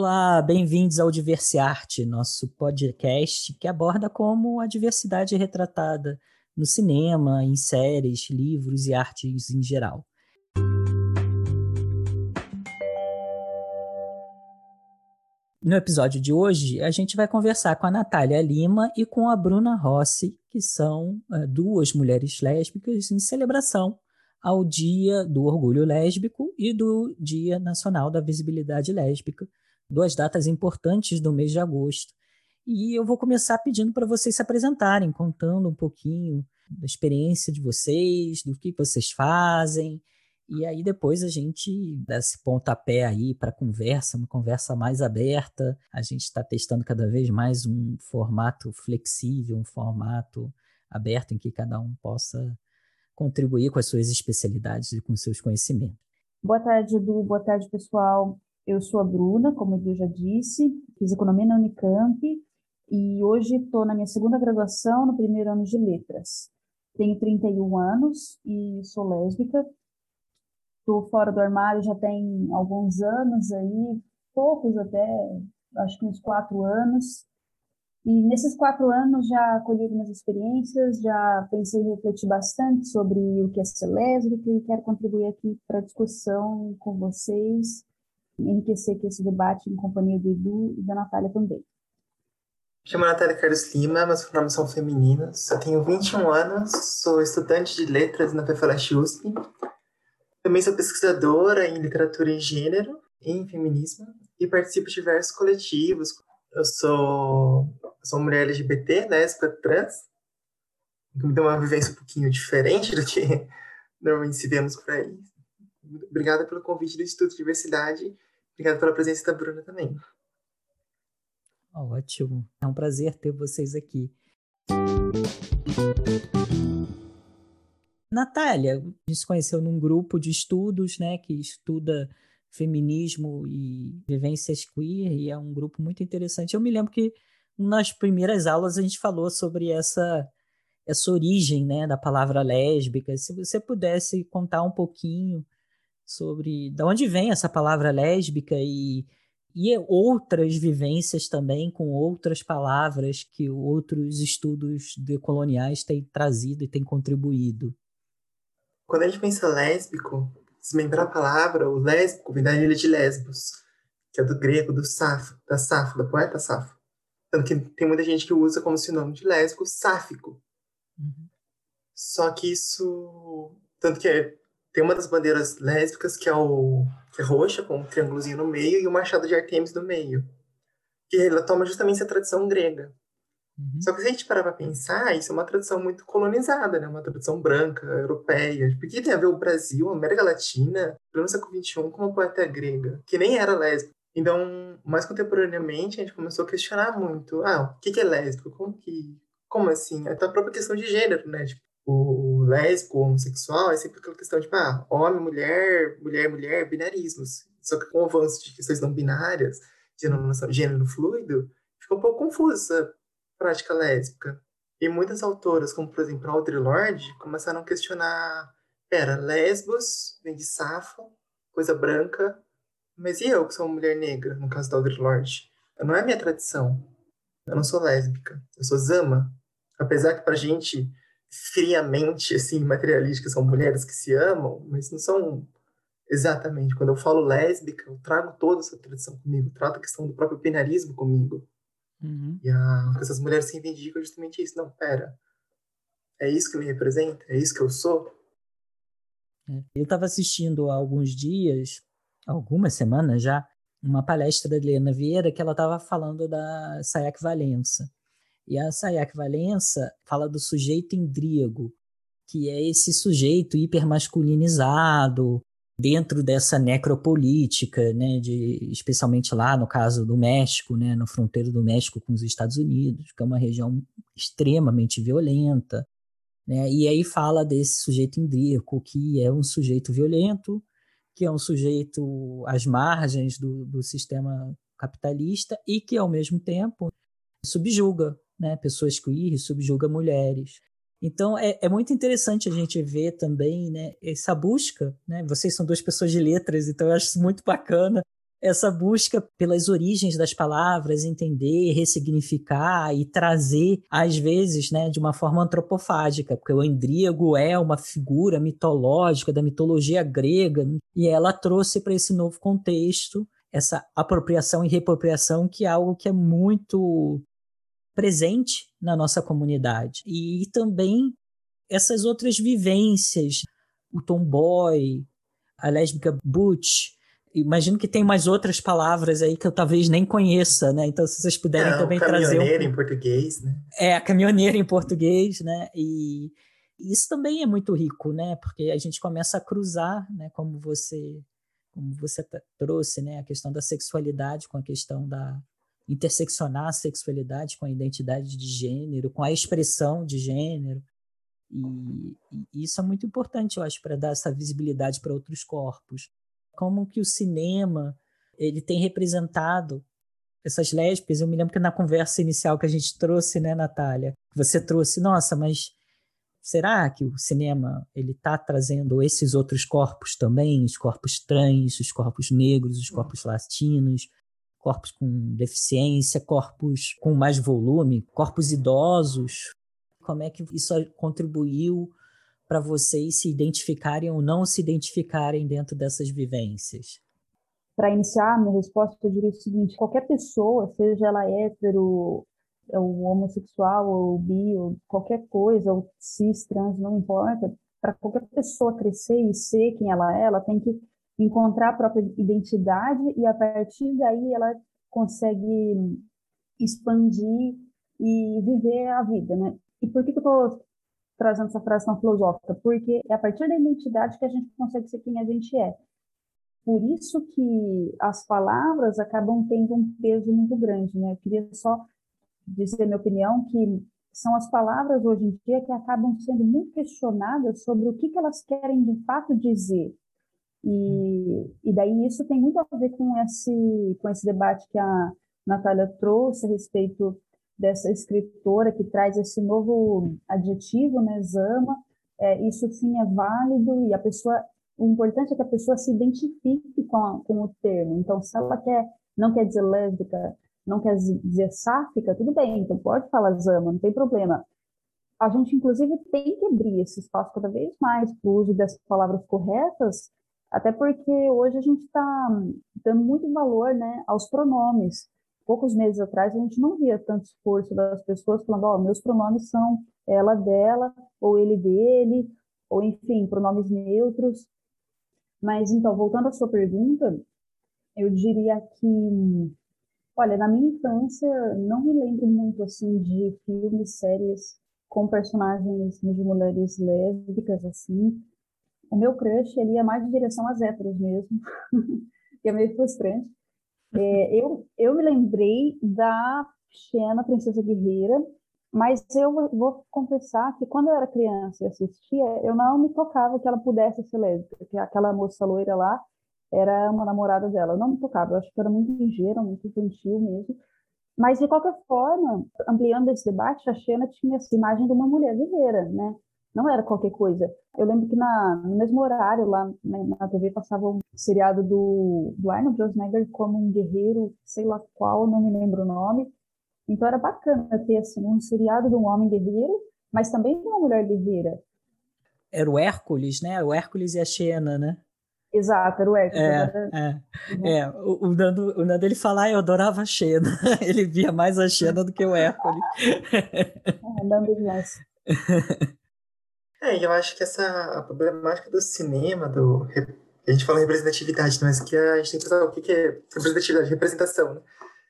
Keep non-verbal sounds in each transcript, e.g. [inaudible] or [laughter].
Olá, bem-vindos ao Diversiarte, nosso podcast que aborda como a diversidade é retratada no cinema, em séries, livros e artes em geral. No episódio de hoje, a gente vai conversar com a Natália Lima e com a Bruna Rossi, que são uh, duas mulheres lésbicas em celebração ao Dia do Orgulho Lésbico e do Dia Nacional da Visibilidade Lésbica, duas datas importantes do mês de agosto. E eu vou começar pedindo para vocês se apresentarem, contando um pouquinho da experiência de vocês, do que vocês fazem. E aí depois a gente dá esse pontapé aí para conversa, uma conversa mais aberta. A gente está testando cada vez mais um formato flexível, um formato aberto em que cada um possa contribuir com as suas especialidades e com seus conhecimentos. Boa tarde, Edu. Boa tarde, pessoal. Eu sou a Bruna, como o Edu já disse, fiz economia na Unicamp e hoje estou na minha segunda graduação, no primeiro ano de letras. Tenho 31 anos e sou lésbica. Estou fora do armário já tem alguns anos aí, poucos até, acho que uns quatro anos. E nesses quatro anos já colhi algumas experiências, já pensei e refleti bastante sobre o que é ser lésbica e quero contribuir aqui para a discussão com vocês enriquecer aqui esse debate em companhia do Edu e da Natália também. Me chamo Natália Carlos Lima, meus pronomes são femininos. Eu tenho 21 anos, sou estudante de letras na PFLASH USP. Também sou pesquisadora em literatura em gênero e em feminismo e participo de diversos coletivos. Eu sou, sou mulher LGBT, lésbica, trans, que me deu uma vivência um pouquinho diferente do que [laughs] normalmente se vemos por aí. Obrigada pelo convite do Instituto de Diversidade Obrigado pela presença da Bruna também. Ótimo. É um prazer ter vocês aqui. Natália, a gente se conheceu num grupo de estudos, né, que estuda feminismo e vivências queer, e é um grupo muito interessante. Eu me lembro que nas primeiras aulas a gente falou sobre essa essa origem, né, da palavra lésbica. Se você pudesse contar um pouquinho sobre de onde vem essa palavra lésbica e, e outras vivências também com outras palavras que outros estudos decoloniais têm trazido e têm contribuído. Quando a gente pensa lésbico, desmembrar a palavra, o lésbico vem da ilha de Lesbos, que é do grego, do Safo, da Safo, da poeta Safo. Tanto que tem muita gente que usa como sinônimo de lésbico sáfico. Uhum. Só que isso. Tanto que é tem uma das bandeiras lésbicas que é, o, que é roxa, com um triângulozinho no meio, e o machado de Artemis no meio. Que ela toma justamente essa tradição grega. Uhum. Só que se a gente parar para pensar, isso é uma tradição muito colonizada, né? Uma tradição branca, europeia. Porque tem a ver o Brasil, a América Latina, no século XXI, com uma poeta grega, que nem era lésbica. Então, mais contemporaneamente, a gente começou a questionar muito. Ah, o que é lésbico? Como que... Como assim? Até a própria questão de gênero, né? Tipo, o lésbico, homossexual, é sempre aquela questão de, tipo, ah, homem, mulher, mulher, mulher, binarismos. Só que com o avanço de questões não binárias, de gênero fluido, fica um pouco confusa essa prática lésbica. E muitas autoras, como por exemplo Audre Lorde, começaram a questionar, pera, lesbos vem de safo, coisa branca, mas e eu que sou uma mulher negra, no caso da Audre Lorde? Não é minha tradição. Eu não sou lésbica, eu sou zama. Apesar que pra gente friamente assim materialísticas são mulheres que se amam, mas não são exatamente. Quando eu falo lésbica, eu trago toda essa tradição comigo, trato a questão do próprio penarismo comigo. Uhum. E a, essas mulheres se reivindicam justamente isso. Não, pera, é isso que me representa? É isso que eu sou? É. Eu estava assistindo há alguns dias, algumas semanas já, uma palestra da Helena Vieira que ela estava falando da Sayak Valença. E a Sayak Valença fala do sujeito indríago, que é esse sujeito hipermasculinizado dentro dessa necropolítica, né, de, especialmente lá no caso do México, né, no fronteiro do México com os Estados Unidos, que é uma região extremamente violenta. Né, e aí fala desse sujeito indríaco, que é um sujeito violento, que é um sujeito às margens do, do sistema capitalista e que, ao mesmo tempo, subjuga né? Pessoas queer subjuga mulheres. Então é, é, muito interessante a gente ver também né, essa busca. Né? Vocês são duas pessoas de letras, então eu acho muito bacana essa busca pelas origens das palavras, entender, ressignificar e trazer, às vezes, né, de uma forma antropofágica, porque o Endríago é uma figura mitológica da mitologia grega e ela trouxe para esse novo contexto essa apropriação e reapropriação que é algo que é muito presente na nossa comunidade. E também essas outras vivências, o tomboy, a lésbica butch, imagino que tem mais outras palavras aí que eu talvez nem conheça, né? Então, se vocês puderem é, também trazer. Caminhoneira um... em português, né? É, a caminhoneira em português, né? E isso também é muito rico, né? Porque a gente começa a cruzar, né? Como você, como você trouxe, né? A questão da sexualidade com a questão da interseccionar a sexualidade com a identidade de gênero, com a expressão de gênero. E, e isso é muito importante, eu acho, para dar essa visibilidade para outros corpos como que o cinema ele tem representado essas lésbicas. Eu me lembro que na conversa inicial que a gente trouxe, né, Natália, você trouxe, nossa, mas será que o cinema ele está trazendo esses outros corpos também, os corpos trans, os corpos negros, os corpos latinos, corpos com deficiência, corpos com mais volume, corpos idosos? Como é que isso contribuiu para vocês se identificarem ou não se identificarem dentro dessas vivências? Para iniciar minha resposta, eu diria o seguinte: qualquer pessoa, seja ela hétero, ou homossexual, ou bi, ou qualquer coisa, ou cis, trans, não importa, para qualquer pessoa crescer e ser quem ela é, ela tem que encontrar a própria identidade e a partir daí ela consegue expandir e viver a vida, né? E por que, que eu estou trazendo essa frase tão filosófica, porque é a partir da identidade que a gente consegue ser quem a gente é. Por isso que as palavras acabam tendo um peso muito grande, né? Eu queria só dizer minha opinião que são as palavras hoje em dia que acabam sendo muito questionadas sobre o que, que elas querem de fato dizer. E, e daí isso tem muito a ver com esse, com esse debate que a Natália trouxe a respeito dessa escritora que traz esse novo adjetivo, né, zama, é, isso sim é válido e a pessoa, o importante é que a pessoa se identifique com, a, com o termo. Então, se ela quer, não quer dizer lésbica, não quer dizer sáfica, tudo bem, então pode falar zama, não tem problema. A gente, inclusive, tem que abrir esse espaço cada vez mais para o uso dessas palavras corretas, até porque hoje a gente está dando muito valor né, aos pronomes poucos meses atrás, a gente não via tanto esforço das pessoas falando, ó, oh, meus pronomes são ela dela, ou ele dele, ou enfim, pronomes neutros. Mas então, voltando à sua pergunta, eu diria que, olha, na minha infância, não me lembro muito assim de filmes, séries com personagens de mulheres lésbicas assim. O meu crush ele ia mais em direção às héteros mesmo, [laughs] que é meio frustrante. É, eu, eu me lembrei da Xena, Princesa Guerreira, mas eu vou confessar que quando eu era criança e assistia, eu não me tocava que ela pudesse ser lésbica, que aquela moça loira lá era uma namorada dela. Eu não me tocava, eu acho que era muito ligeira, muito infantil mesmo. Mas, de qualquer forma, ampliando esse debate, a Xena tinha essa imagem de uma mulher guerreira, né? Não era qualquer coisa. Eu lembro que na, no mesmo horário, lá né, na TV, passava um seriado do, do Arnold Schwarzenegger como um guerreiro, sei lá qual, não me lembro o nome. Então era bacana ter assim, um seriado de um homem guerreiro, mas também de uma mulher guerreira. Era o Hércules, né? O Hércules e a Xena, né? Exato, era o Hércules. É, era... é, uhum. é. O, o, Nando, o Nando ele fala, ah, eu adorava a Xena. [laughs] ele via mais a Xena do que o Hércules. é, Nando demais. [laughs] É, eu acho que essa a problemática do cinema, do a gente fala representatividade, mas que a gente tem que pensar o que é representatividade, representação, né?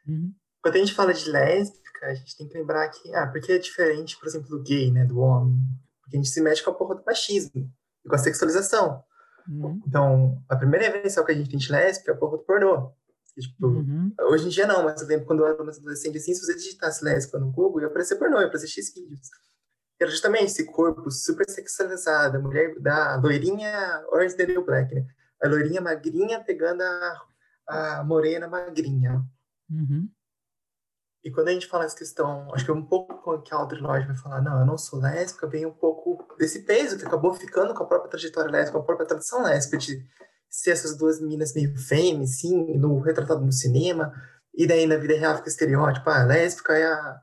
Uhum. Quando a gente fala de lésbica, a gente tem que lembrar que, ah, porque é diferente, por exemplo, do gay, né, do homem? Porque a gente se mexe com a porra do machismo e com a sexualização. Uhum. Então, a primeira invenção que a gente tem de lésbica é a porra do pornô. E, tipo, uhum. Hoje em dia não, mas eu lembro quando eu era adolescente, assim, se você digitasse lésbica no Google, ia aparecer pornô, ia aparecer X vídeos era justamente esse corpo super sexualizado, a mulher da loirinha Orange the New Black, né? A loirinha magrinha pegando a, a morena magrinha. Uhum. E quando a gente fala essa questão, acho que é um pouco que a Audre Lorde vai falar, não, eu não sou lésbica, vem um pouco desse peso que acabou ficando com a própria trajetória lésbica, com a própria tradição lésbica de ser essas duas meninas meio fêmea, assim, no, retratado no cinema, e daí na vida real fica estereótipo, ah, a lésbica é a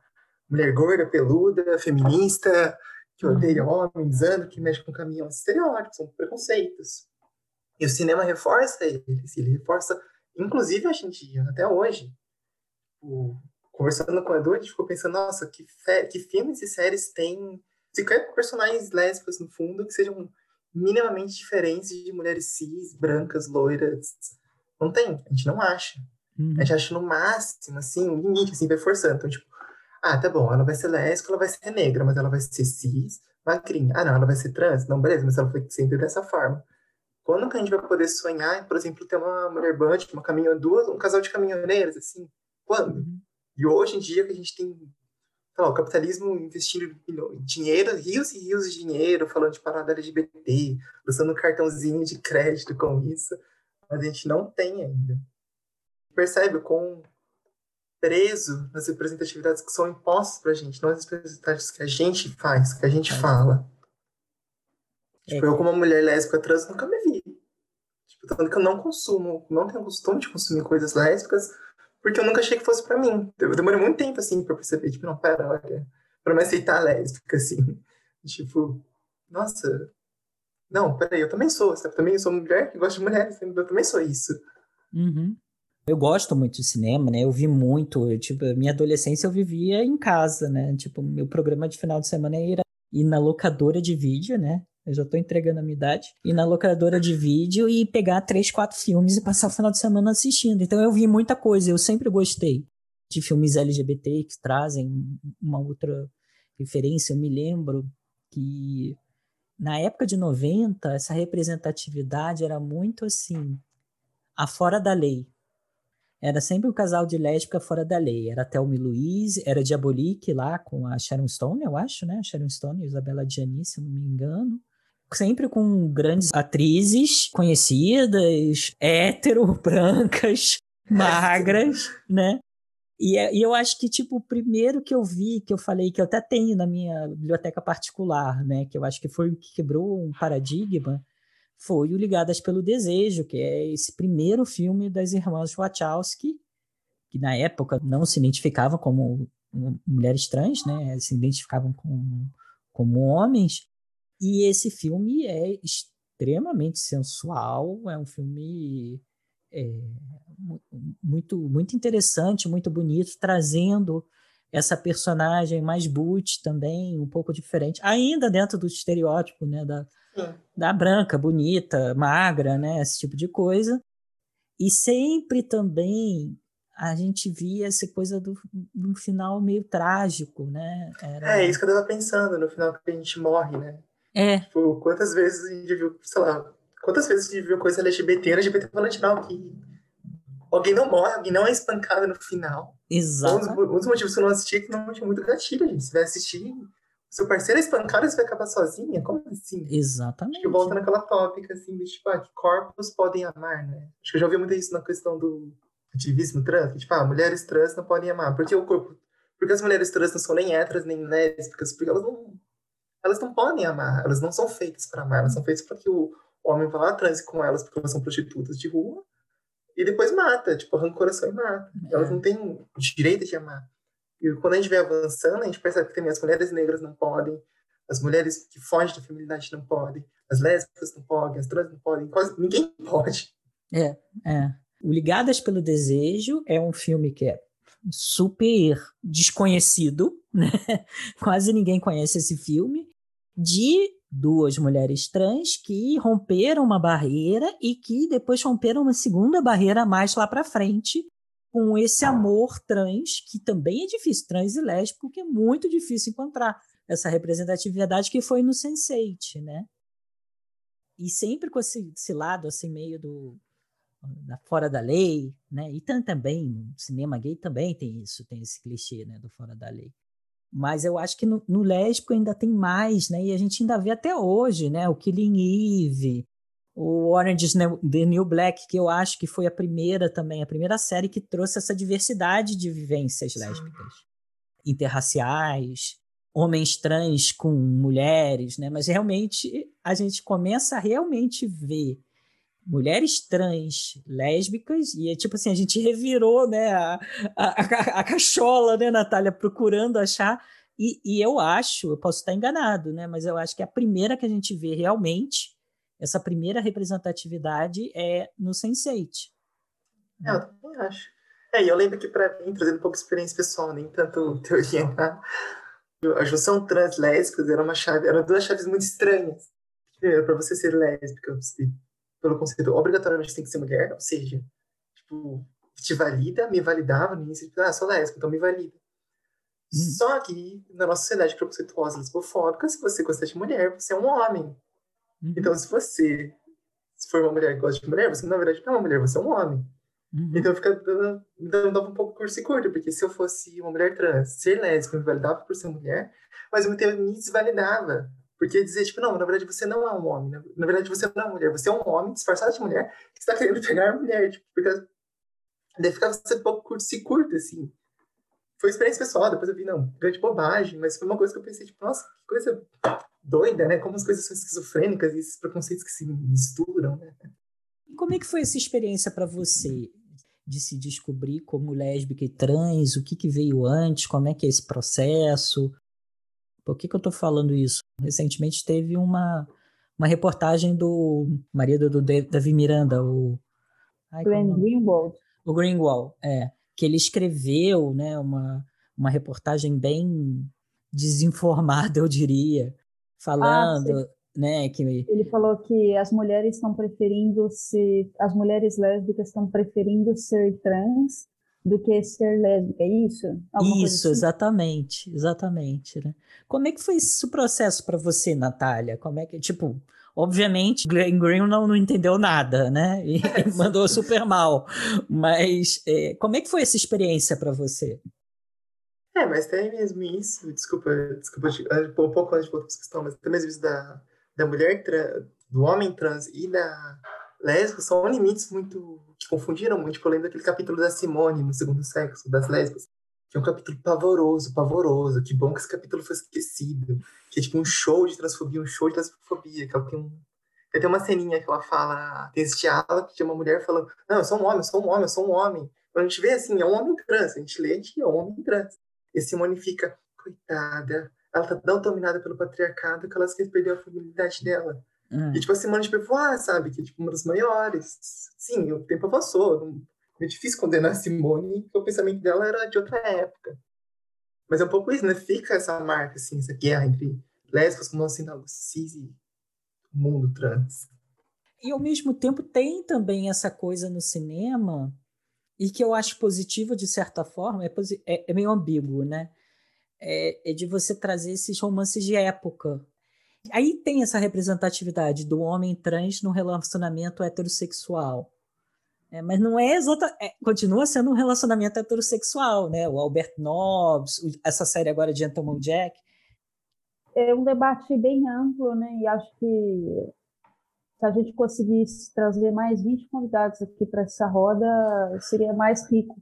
mulher gorda, peluda, feminista, que odeia uhum. homens, anda, que mexe com caminhão. Estereótipos, são preconceitos. E o cinema reforça eles, ele reforça, inclusive em dia, até hoje. O, conversando com o Edu, a gente ficou pensando, nossa, que, que filmes e séries têm sequer personagens lésbicas no fundo que sejam minimamente diferentes de mulheres cis, brancas, loiras. Não tem, a gente não acha. Uhum. A gente acha no máximo, assim, um limite, assim, vai forçando. Então, tipo, ah, tá bom, ela vai ser lésbica, ela vai ser negra, mas ela vai ser cis, magrinha. Ah, não, ela vai ser trans? Não, beleza, mas ela foi sempre dessa forma. Quando que a gente vai poder sonhar, por exemplo, ter uma mulher band, uma caminhão, duas, um casal de caminhoneiros, assim? Quando? Uhum. E hoje em dia que a gente tem lá, o capitalismo investindo dinheiro, rios e rios de dinheiro, falando de parada LGBT, usando cartãozinho de crédito com isso, mas a gente não tem ainda. Percebe com preso nas representatividades que são impostas para a gente, não as representatividades que a gente faz, que a gente é. fala. Tipo, é. eu como uma mulher lésbica trans nunca me vi. Tipo, tanto que eu não consumo, não tenho costume de consumir coisas lésbicas, porque eu nunca achei que fosse pra mim. Eu demorei muito tempo, assim, pra perceber, tipo, não, pera, olha, pra me aceitar lésbica, assim. [laughs] Tipo, nossa, não, peraí, eu também sou, sabe? Também sou mulher que gosta de mulheres, eu também sou isso. Uhum. Eu gosto muito de cinema, né? Eu vi muito, eu, tipo, minha adolescência eu vivia em casa, né? Tipo, meu programa de final de semana era ir na locadora de vídeo, né? eu já tô entregando a minha idade, ir na locadora de vídeo e pegar três, quatro filmes e passar o final de semana assistindo. Então eu vi muita coisa, eu sempre gostei de filmes LGBT que trazem uma outra referência. Eu me lembro que na época de 90, essa representatividade era muito assim, fora da lei. Era sempre um casal de lésbica fora da lei. Era Thelma e Louise, era Diabolique lá com a Sharon Stone, eu acho, né? Sharon Stone e Isabela Gianni, se não me engano sempre com grandes atrizes conhecidas, hétero, [laughs] brancas, magras, né? E, é, e, eu acho que, tipo, o primeiro que eu vi, que eu falei, que eu até tenho na minha biblioteca particular, né? Que eu acho que foi o que quebrou um paradigma, foi o Ligadas pelo Desejo, que é esse primeiro filme das irmãs Wachowski, que na época não se identificavam como mulheres trans, né? Se identificavam como, como homens, e esse filme é extremamente sensual, é um filme é, muito, muito interessante, muito bonito, trazendo essa personagem mais boot também, um pouco diferente, ainda dentro do estereótipo, né, da, da branca, bonita, magra, né, esse tipo de coisa. E sempre também a gente via essa coisa do, do final meio trágico, né? Era... É, isso que eu tava pensando, no final que a gente morre, né? É. Tipo, quantas vezes a gente viu, sei lá, quantas vezes a gente viu coisa LGBT, LGBT falando não, que alguém não morre, alguém não é espancado no final. Exato. Um, um dos motivos que eu não assisti é que não tinha muito gatilho, gente. Você vai assistir, seu parceiro é espancado, você vai acabar sozinha? Como assim? Exatamente. Acho que volta naquela tópica, assim, de tipo, ah, que corpos podem amar, né? Acho que eu já ouvi muito isso na questão do ativismo trans, que, tipo, ah, mulheres trans não podem amar. Porque o corpo. Porque as mulheres trans não são nem héteras, nem lésbicas, porque elas não elas não podem amar, elas não são feitas para amar, elas são feitas para que o homem vá lá transe com elas porque elas são prostitutas de rua e depois mata, tipo, arranca o coração e mata. É. Elas não têm o direito de amar. E quando a gente vem avançando, a gente percebe que também as mulheres negras não podem, as mulheres que fogem da feminilidade não podem, as lésbicas não podem, as trans não podem, quase ninguém [laughs] pode. É, é. O Ligadas pelo Desejo é um filme que é super desconhecido, [laughs] né? Quase ninguém conhece esse filme de duas mulheres trans que romperam uma barreira e que depois romperam uma segunda barreira mais lá para frente com esse amor trans que também é difícil, trans e lésbico, que é muito difícil encontrar essa representatividade que foi no Sense8, né? E sempre com esse, esse lado assim meio do da fora da lei, né? E também no cinema gay também tem isso, tem esse clichê, né, do fora da lei. Mas eu acho que no, no lésbico ainda tem mais, né? E a gente ainda vê até hoje, né? O Killing Eve, o Orange is the New Black, que eu acho que foi a primeira também, a primeira série que trouxe essa diversidade de vivências lésbicas, interraciais, homens trans com mulheres, né? Mas realmente a gente começa a realmente ver mulheres trans lésbicas, e é tipo assim, a gente revirou né, a, a, a, cachola, né, Natália, procurando achar. E, e, eu acho, eu posso estar enganado, né, mas eu acho que a primeira que a gente vê realmente, essa primeira representatividade é no Sense8. É, eu também acho. É, e eu lembro que para mim, trazendo um pouco de experiência pessoal, nem tanto teoria, [laughs] tá? a junção trans lésbicas era uma chave, eram duas chaves muito estranhas. Primeiro, para você ser lésbica, você pelo conceito, obrigatoriamente tem que ser mulher, ou seja, tipo, te valida, me validava no início, tipo, ah, sou lésbica, então me valida. Hum. Só que, na nossa sociedade preconceituosa, lesbofóbica, se você gosta de mulher, você é um homem. Uhum. Então, se você se for uma mulher que gosta de mulher, você na verdade não é uma mulher, você é um homem. Uhum. Então fica dando, dando um pouco curso e curto, porque se eu fosse uma mulher trans, ser lésbica me validava por ser mulher, mas me desvalidava. Porque dizer, tipo, não, na verdade você não é um homem, na, verdade você não é uma mulher, você é um homem disfarçado de mulher que está querendo pegar a mulher, tipo, porque daí ficava um pouco curto se curto, assim. Foi experiência pessoal, depois eu vi, não, grande bobagem, mas foi uma coisa que eu pensei, tipo, nossa, que coisa doida, né? Como as coisas são esquizofrênicas e esses preconceitos que se misturam, né? E como é que foi essa experiência para você de se descobrir como lésbica e trans? O que, que veio antes? Como é que é esse processo? Por que, que eu estou falando isso? Recentemente teve uma, uma reportagem do marido do Davi Miranda, o. Ai, Glenn Greenwald. O Greenwald, é. Que ele escreveu né, uma, uma reportagem bem desinformada, eu diria, falando. Ah, né, que... Ele falou que as mulheres estão preferindo se as mulheres lésbicas estão preferindo ser trans do que ser lésbica, é isso? Alguma isso, assim? exatamente, exatamente, né? Como é que foi esse processo para você, Natália? Como é que, tipo, obviamente, Glenn Green não, não entendeu nada, né? E, [laughs] mandou super mal. Mas é, como é que foi essa experiência para você? É, mas tem mesmo isso, desculpa, desculpa, um pouco antes de para questão, mas tem mesmo isso da, da mulher, do homem trans e da lésbica são limites muito que confundiram muito. Tipo, eu lembro daquele capítulo da Simone no segundo sexo, das lésbicas, que é um capítulo pavoroso, pavoroso. Que bom que esse capítulo foi esquecido. Que é tipo um show de transfobia, um show de transfobia. Que ela tem um. Tem uma ceninha que ela fala, tem esse diálogo que tem uma mulher falando: Não, eu sou um homem, eu sou um homem, eu sou um homem. Quando a gente vê assim, é um homem trans, a gente lê que é um homem trans. E Simone fica, coitada, ela tá tão dominada pelo patriarcado que ela esquece perdeu a feminilidade dela. Hum. E, tipo, a Simone de Beauvoir, sabe? Que é, tipo, uma das maiores. Sim, o tempo avançou. É difícil condenar a Simone, porque o pensamento dela era de outra época. Mas é um pouco isso, né? Fica essa marca, assim, essa guerra entre lésbicas como assim, cis e o mundo trans. E, ao mesmo tempo, tem também essa coisa no cinema, e que eu acho positiva, de certa forma, é, é, é meio ambíguo, né? É, é de você trazer esses romances de época, Aí tem essa representatividade do homem trans no relacionamento heterossexual. É, mas não é exata, é, continua sendo um relacionamento heterossexual, né? O Albert Nobbs, essa série agora de Gentleman Jack. É um debate bem amplo, né? E acho que se a gente conseguisse trazer mais 20 convidados aqui para essa roda, seria mais rico.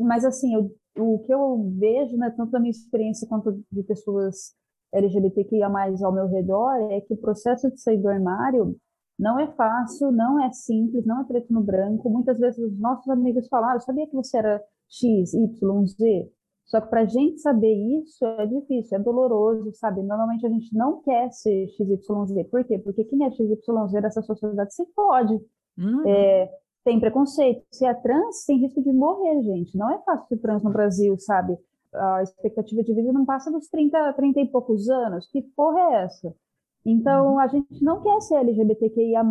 Mas, assim, eu, o que eu vejo, né, tanto da minha experiência quanto de pessoas LGBTQIA+, ao meu redor, é que o processo de sair do armário não é fácil, não é simples, não é preto no branco. Muitas vezes os nossos amigos falam, ah, sabia que você era X, Y, Z. Só que para a gente saber isso é difícil, é doloroso, sabe? Normalmente a gente não quer ser X, Y, Z. Por quê? Porque quem é X, Y, Z dessa sociedade se pode. Uhum. É, tem preconceito. Se é trans, tem risco de morrer, gente. Não é fácil ser trans no Brasil, sabe? a expectativa de vida não passa dos 30, 30 e poucos anos. Que porra é essa? Então, uhum. a gente não quer ser LGBTQIA+,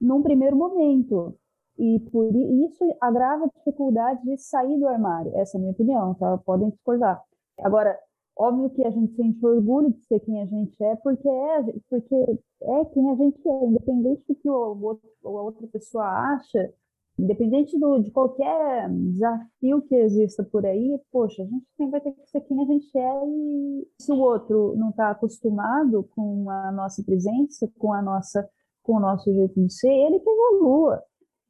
num primeiro momento. E por isso agrava a dificuldade de sair do armário. Essa é a minha opinião, tá? Podem discordar. Agora, óbvio que a gente sente orgulho de ser quem a gente é, porque é, porque é quem a gente é, independente do que o outro, a outra pessoa acha, Independente do, de qualquer desafio que exista por aí, poxa, a gente tem, vai ter que ser quem a gente é e se o outro não está acostumado com a nossa presença, com a nossa, com o nosso jeito de ser, ele que evolua.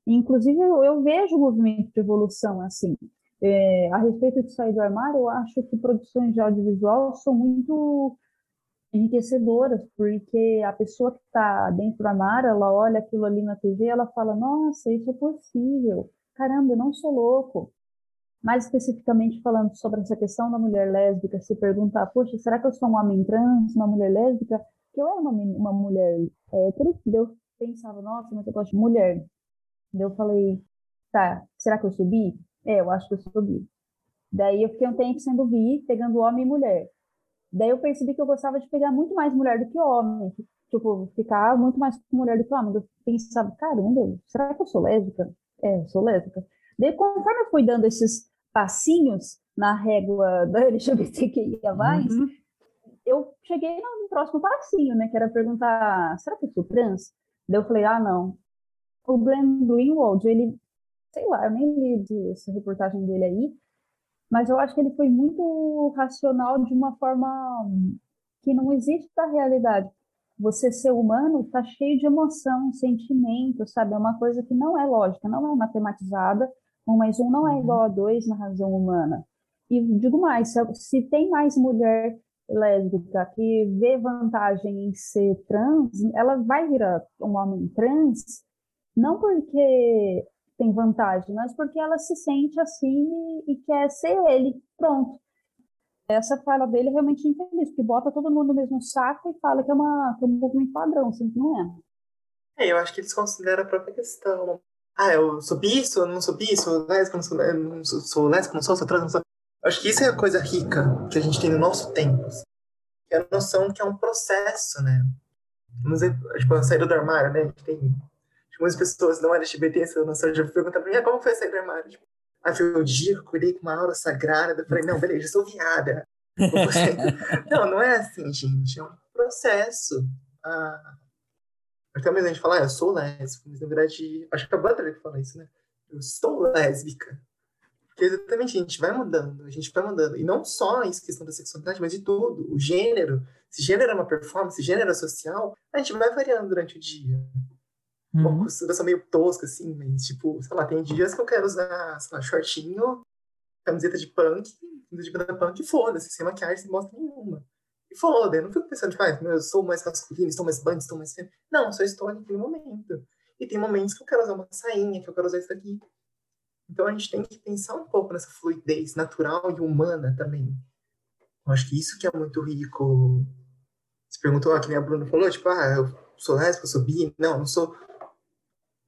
Inclusive, eu, eu vejo o movimento de evolução assim. É, a respeito de sair do armário, eu acho que produções de audiovisual são muito enriquecedoras, porque a pessoa que está dentro da mar, ela olha aquilo ali na TV, ela fala, nossa, isso é possível, caramba, eu não sou louco. Mais especificamente falando sobre essa questão da mulher lésbica, se perguntar, poxa, será que eu sou um homem trans, uma mulher lésbica? Que eu era uma, uma mulher hétero, eu pensava, nossa, mas eu gosto de mulher. Daí eu falei, tá, será que eu subi? É, eu acho que eu subi. Daí eu fiquei um tempo sendo bi, pegando homem e mulher. Daí eu percebi que eu gostava de pegar muito mais mulher do que homem. Tipo, ficar muito mais com mulher do que homem. Eu pensava, caramba, será que eu sou lésbica? É, eu sou lésbica. Daí, conforme eu fui dando esses passinhos na régua [laughs] da LGBTQIA+, uhum. eu cheguei no próximo passinho, né? Que era perguntar, será que eu sou trans? Daí eu falei, ah, não. O Glenn Greenwald, ele, sei lá, eu nem li essa reportagem dele aí, mas eu acho que ele foi muito racional de uma forma que não existe da realidade. Você ser humano está cheio de emoção, sentimento, sabe? É uma coisa que não é lógica, não é matematizada. Um mais um não é uhum. igual a dois na razão humana. E digo mais, se tem mais mulher lésbica que vê vantagem em ser trans, ela vai virar um homem trans, não porque tem vantagem, mas porque ela se sente assim e, e quer ser ele. Pronto. Essa fala dele é realmente infeliz, porque bota todo mundo no mesmo saco e fala que é, uma, que é um movimento padrão, assim, que não é. É, eu acho que eles consideram a própria questão. Ah, eu sou bi, sou, não sou bi, sou lésbica, não sou, não sou, sou lésbica, não sou, sou trans, não sou. Eu acho que isso é a coisa rica que a gente tem no nosso tempo. É a noção que é um processo, né? Vamos dizer, tipo, a saída do armário, né? Que tem muitas pessoas não LGBT, essa noção, já perguntam pra mim, ah, como foi sair do armário? Tipo, aí eu cuidei com uma aula sagrada, eu falei, não, beleza, eu sou viada. [laughs] não, não é assim, gente, é um processo. Ah, até mesmo a gente fala, ah, eu sou lésbica, mas na verdade, acho que a Butler que fala isso, né? Eu estou lésbica. Porque exatamente, a gente vai mudando, a gente vai mudando. E não só isso, questão da sexualidade, mas de tudo. O gênero, se gênero é uma performance, se gênero é social, a gente vai variando durante o dia. Uhum. Uma costura meio tosca, assim, mas, tipo, sei lá, tem dias que eu quero usar, sei lá, shortinho, camiseta de punk, de banda punk, e foda-se, sem maquiagem, sem bosta nenhuma. E foda, eu não fico pensando, tipo, ah, eu sou mais masculino, estou mais band, estou mais feminino. Não, só estou naquele momento. E tem momentos que eu quero usar uma sainha, que eu quero usar isso daqui. Então a gente tem que pensar um pouco nessa fluidez natural e humana também. Eu acho que isso que é muito rico. Você perguntou, ah, que nem a Bruna falou, tipo, ah, eu sou lésbica, eu sou bi. Não, não sou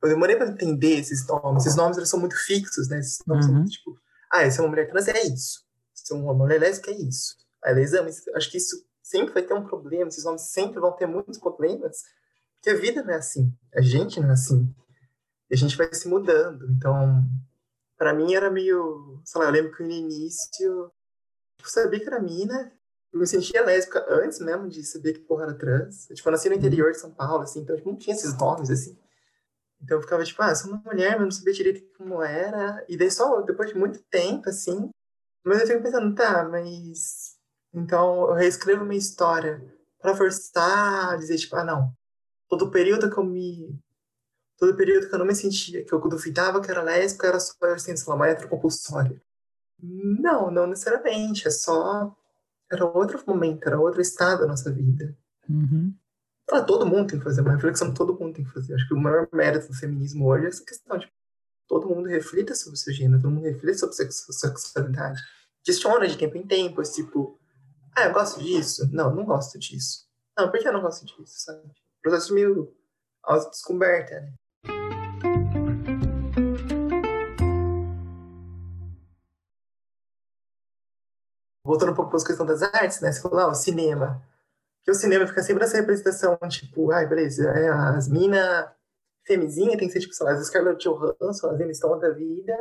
eu demorei para entender esses nomes. Esses nomes eles são muito fixos, né? Esses nomes uhum. são muito, tipo, ah, essa é uma mulher trans, é isso. Se é uma mulher lésbica, é isso. A lesão, acho que isso sempre vai ter um problema, esses nomes sempre vão ter muitos problemas, porque a vida não é assim, a gente não é assim. E a gente vai se mudando. Então, para mim era meio, sei lá, eu lembro que no início eu sabia que era mina, eu me sentia lésbica antes mesmo de saber que porra era trans. Eu, tipo, eu nasci no interior de São Paulo, assim, então tipo, não tinha esses nomes, assim. Então eu ficava tipo, ah, sou uma mulher, mas não sabia direito como era. E daí só depois de muito tempo, assim. Mas eu fico pensando, tá, mas. Então eu reescrevo minha história para forçar dizer, tipo, ah, não. Todo período que eu me. Todo período que eu não me sentia, que eu duvidava que era lésbica, era só, assim, sei lá, uma heterocompulsória. Não, não necessariamente. É só. Era outro momento, era outro estado da nossa vida. Uhum. Ah, todo mundo tem que fazer, uma reflexão todo mundo tem que fazer. Acho que o maior mérito do feminismo hoje é essa questão de todo mundo reflita sobre o seu gênero, todo mundo reflita sobre sua sexualidade. Questiona de tempo em tempo, esse tipo, ah, eu gosto disso? Não, não gosto disso. Não, por que eu não gosto disso, sabe? Processo meio auto-descoberta, né? Voltando um pouco para a questão das artes, né? Você falou, ah, o cinema que o cinema fica sempre essa representação, tipo, ai, beleza, é, as minas femizinhas tem que ser, tipo, sei lá, as Scarlett Johansson, as Emma Stone da vida.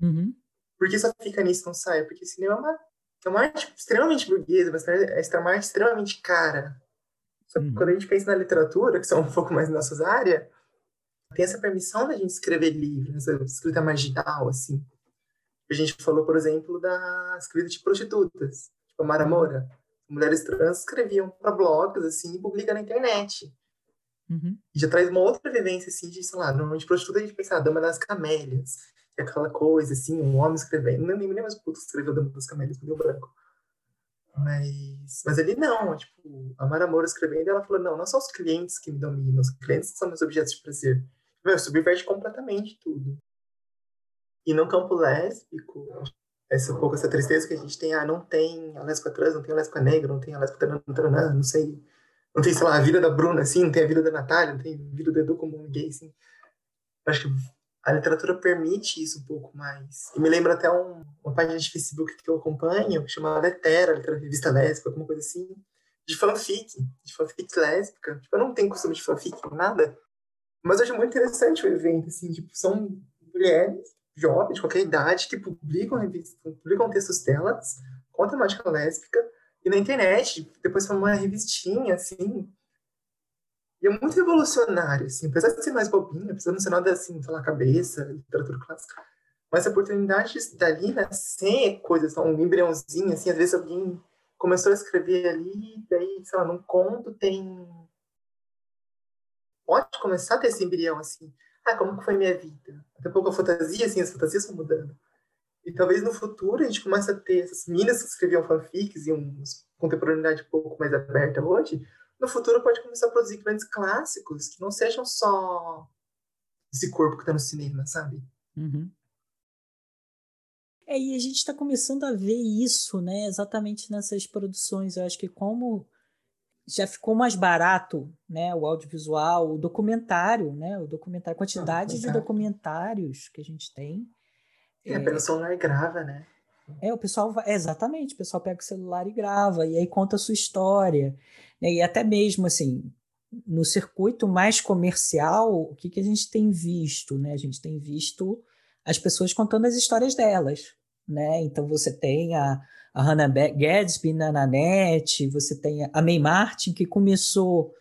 Uhum. Por que só fica nisso não sai? Porque o cinema é uma, é uma arte extremamente burguesa, mas é uma arte extremamente cara. Só que uhum. quando a gente pensa na literatura, que são um pouco mais nossas áreas, tem essa permissão da gente escrever livros, essa escrita marginal, assim. A gente falou, por exemplo, da escrita de prostitutas, tipo Mara uhum. Moura mulheres trans escreviam para blogs, assim, e publicam na internet. Uhum. E já traz uma outra vivência, assim, de, sei lá, normalmente prostituta a gente pensa, a Dama das Camélias, que é aquela coisa, assim, um homem escrevendo, nem me lembro mais puto escreveu Dama das Camélias, com o branco. Mas, mas ali não, tipo, a Mara Moura escrevendo, ela falou, não, não são os clientes que me dominam, os clientes são meus objetos de prazer. Meu, subverte completamente tudo. E no campo lésbico, essa um pouco essa tristeza que a gente tem, ah, não tem a lésbica trans, não tem a lésbica negra, não tem a lésbica trans, não sei, não tem, sei lá, a vida da Bruna, assim, não tem a vida da Natália, não tem a vida do Edu como gay, assim. Acho que a literatura permite isso um pouco mais. E me lembra até um, uma página de Facebook que eu acompanho, que chama Letera, Literatura Revista Lésbica, alguma coisa assim, de fanfic, de fanfic lésbica. Tipo, eu não tenho costume de fanfic, nada, mas eu acho muito interessante o evento, assim, tipo, são mulheres jovens, de qualquer idade, que publicam revistas, publicam textos delas com temática lésbica, e na internet, depois foi uma revistinha, assim, e é muito revolucionário, assim, apesar de ser mais bobinha, apesar de não ser nada assim, falar cabeça, literatura clássica, mas a oportunidade dali nascer coisas, então, um embriãozinho, assim, às vezes alguém começou a escrever ali, daí, sei lá, num conto tem. Pode começar a ter esse embrião, assim. Ah, como que foi minha vida? Daqui a pouco a fantasia, assim, as fantasias vão mudando. E talvez no futuro a gente comece a ter essas meninas que escreviam fanfics e uma contemporaneidade um pouco mais aberta hoje, no futuro pode começar a produzir grandes clássicos que não sejam só esse corpo que está no cinema, sabe? Uhum. É, e a gente está começando a ver isso, né? Exatamente nessas produções. Eu acho que como já ficou mais barato, né? O audiovisual, o documentário, né? O documentário, a quantidade de documentários que a gente tem. É, é pelo celular e grava, né? É, o pessoal vai, exatamente, o pessoal pega o celular e grava, e aí conta a sua história. Né? E até mesmo assim, no circuito mais comercial, o que, que a gente tem visto? Né? A gente tem visto as pessoas contando as histórias delas. Né? Então você tem a, a Hannah Gadsby na Nanette, você tem a May Martin, que começou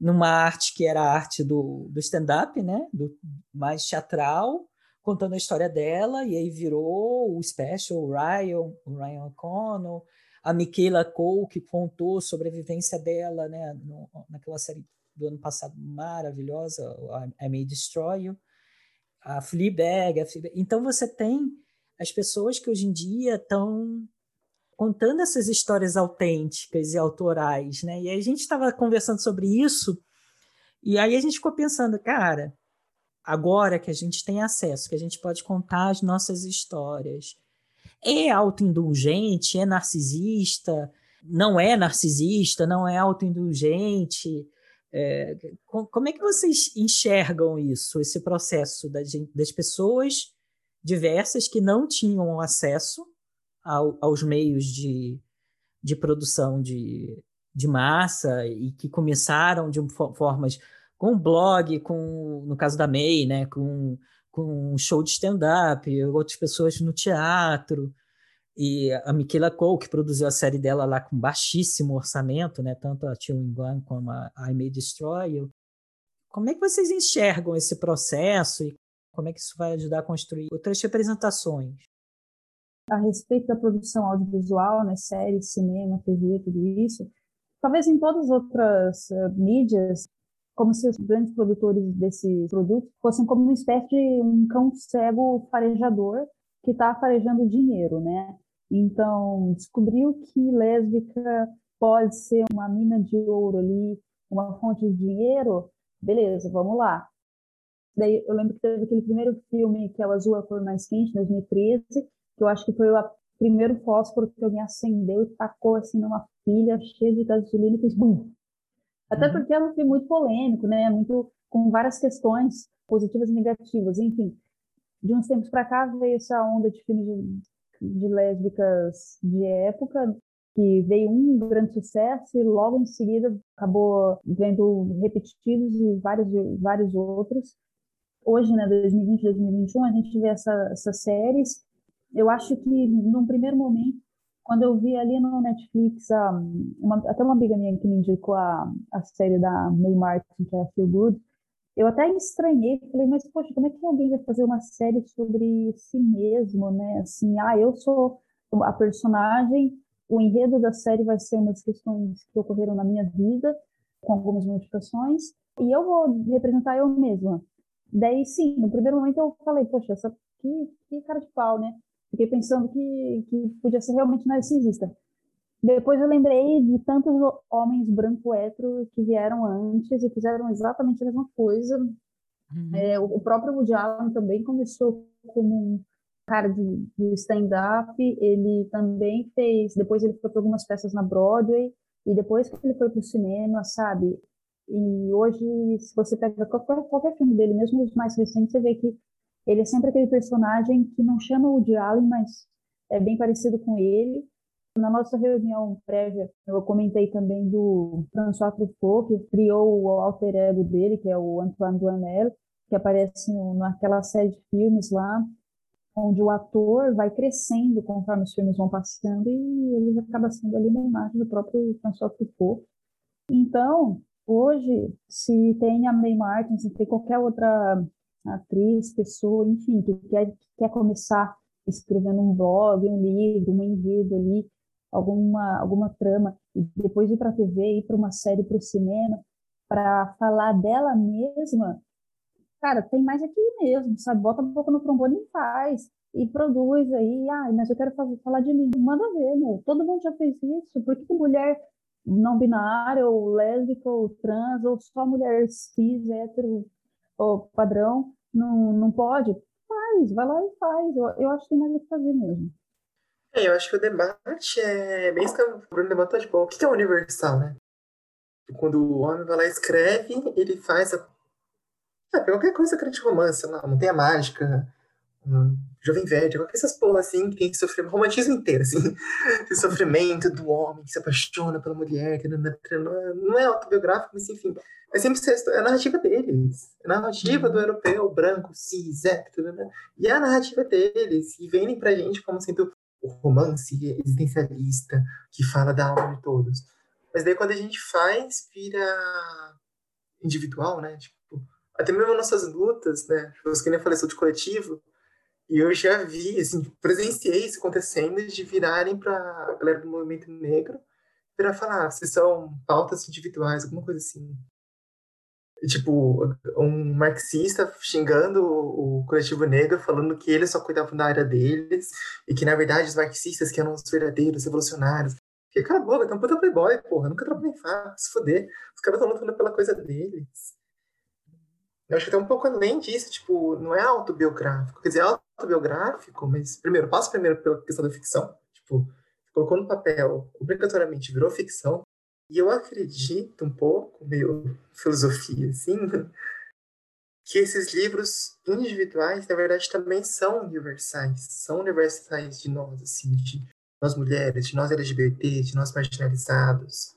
numa arte que era a arte do, do stand-up, né? do mais teatral, contando a história dela, e aí virou o special, o Ryan, o Ryan O'Connell, a Michaela Cole, que contou sobre a vivência dela né, no, naquela série do ano passado maravilhosa, I May Destroy You, a Fleabag, a Fleabag. Então você tem as pessoas que hoje em dia estão contando essas histórias autênticas e autorais, né? E a gente estava conversando sobre isso e aí a gente ficou pensando, cara, agora que a gente tem acesso, que a gente pode contar as nossas histórias, é autoindulgente, é narcisista, não é narcisista, não é autoindulgente. É, como é que vocês enxergam isso, esse processo das, das pessoas diversas que não tinham acesso ao, aos meios de, de produção de, de massa e que começaram de formas com blog, com no caso da May, né, com com show de stand-up, outras pessoas no teatro. E a Michaela Cole, que produziu a série dela lá com baixíssimo orçamento, né? tanto a Chewing Gum como a I May Destroy You. Como é que vocês enxergam esse processo e como é que isso vai ajudar a construir outras representações? A respeito da produção audiovisual, né, séries, cinema, TV, tudo isso, talvez em todas as outras uh, mídias como se os grandes produtores desse produto fossem como uma espécie de um cão cego farejador que está farejando dinheiro, né? Então, descobriu que lésbica pode ser uma mina de ouro ali, uma fonte de dinheiro, beleza, vamos lá. Daí eu lembro que teve aquele primeiro filme que é o Azul a cor mais quente, 2013, que eu acho que foi o primeiro fósforo que alguém acendeu e tacou assim numa pilha cheia de gasolina e fez bum, até uhum. porque é um filme muito polêmico, né? Muito com várias questões positivas e negativas. Enfim, de uns tempos para cá veio essa onda de filmes de, de lésbicas de época que veio um grande sucesso e logo em seguida acabou vendo repetidos e vários vários outros. Hoje, né, 2020, 2021, a gente vê essa, essas séries. Eu acho que num primeiro momento quando eu vi ali no Netflix, uma, até uma amiga minha que me indicou a, a série da May Martin, que é Feel Good, eu até estranhei, falei, mas poxa, como é que alguém vai fazer uma série sobre si mesmo, né? Assim, ah, eu sou a personagem, o enredo da série vai ser umas questões que ocorreram na minha vida, com algumas modificações, e eu vou representar eu mesma. Daí, sim, no primeiro momento eu falei, poxa, essa, que, que cara de pau, né? Fiquei pensando que, que podia ser realmente narcisista. Depois eu lembrei de tantos homens branco hétero que vieram antes e fizeram exatamente a mesma coisa. Uhum. É, o próprio Woody Allen também começou como um cara de, de stand-up. Ele também fez. Depois ele foi para algumas peças na Broadway. E depois que ele foi para o cinema, sabe? E hoje, se você pega qualquer, qualquer filme dele, mesmo os mais recentes, você vê que ele é sempre aquele personagem que não chama o Woody Allen, mas é bem parecido com ele. Na nossa reunião prévia, eu comentei também do François Truffaut, que criou o alter ego dele, que é o Antoine Duhamel, que aparece naquela série de filmes lá, onde o ator vai crescendo conforme os filmes vão passando e ele acaba sendo ali uma imagem do próprio François Truffaut. Então, hoje, se tem a May Martin, se tem qualquer outra atriz, pessoa, enfim, que quer, que quer começar escrevendo um blog, um livro, um enredo ali, alguma, alguma trama, e depois ir para a TV, ir para uma série, para o cinema, para falar dela mesma, cara, tem mais aqui mesmo, sabe? Bota um pouco no trombone e faz. E produz aí, ah, mas eu quero fazer, falar de mim. Manda ver, meu. Todo mundo já fez isso. Por que mulher não binária, ou lésbica, ou trans, ou só mulher cis, hétero, ou padrão, não, não pode? Faz, vai lá e faz. Eu, eu acho que tem mais o que fazer mesmo. É, eu acho que o debate é bem isso que o Bruno levantou, tipo, o que é universal, né? Quando o homem vai lá e escreve, ele faz a... É, qualquer coisa que gente romance, não, não tem a mágica, Jovem qualquer essas porra assim, que tem sofrer, romantismo inteiro, assim, [laughs] esse sofrimento do homem que se apaixona pela mulher, que não, não é autobiográfico, mas enfim, é sempre é a narrativa deles, é a narrativa do europeu, branco, cis, hétero, né? e é a narrativa deles, e vêm pra gente como sendo o romance existencialista que fala da alma de todos. Mas daí quando a gente faz, vira individual, né? Tipo, até mesmo nossas lutas, né? Você que nem falei sobre coletivo, e eu já vi, assim, presenciei isso acontecendo de virarem para a galera do movimento negro para falar, ah, se são pautas individuais, alguma coisa assim. Tipo, um marxista xingando o coletivo negro, falando que eles só cuidavam da área deles, e que, na verdade, os marxistas que eram os verdadeiros revolucionários. Fiquei, cala a boca, tá um puta playboy, porra, nunca trabalhei em faca, se foder. Os caras estão lutando pela coisa deles. Eu acho que até um pouco além disso, tipo, não é autobiográfico. Quer dizer, autobiográfico, mas, primeiro, passa primeiro pela questão da ficção. Tipo, colocou no papel, obrigatoriamente virou ficção, e eu acredito um pouco, meio filosofia, assim, que esses livros individuais, na verdade, também são universais. São universais de nós, assim, de nós mulheres, de nós LGBT, de nós marginalizados.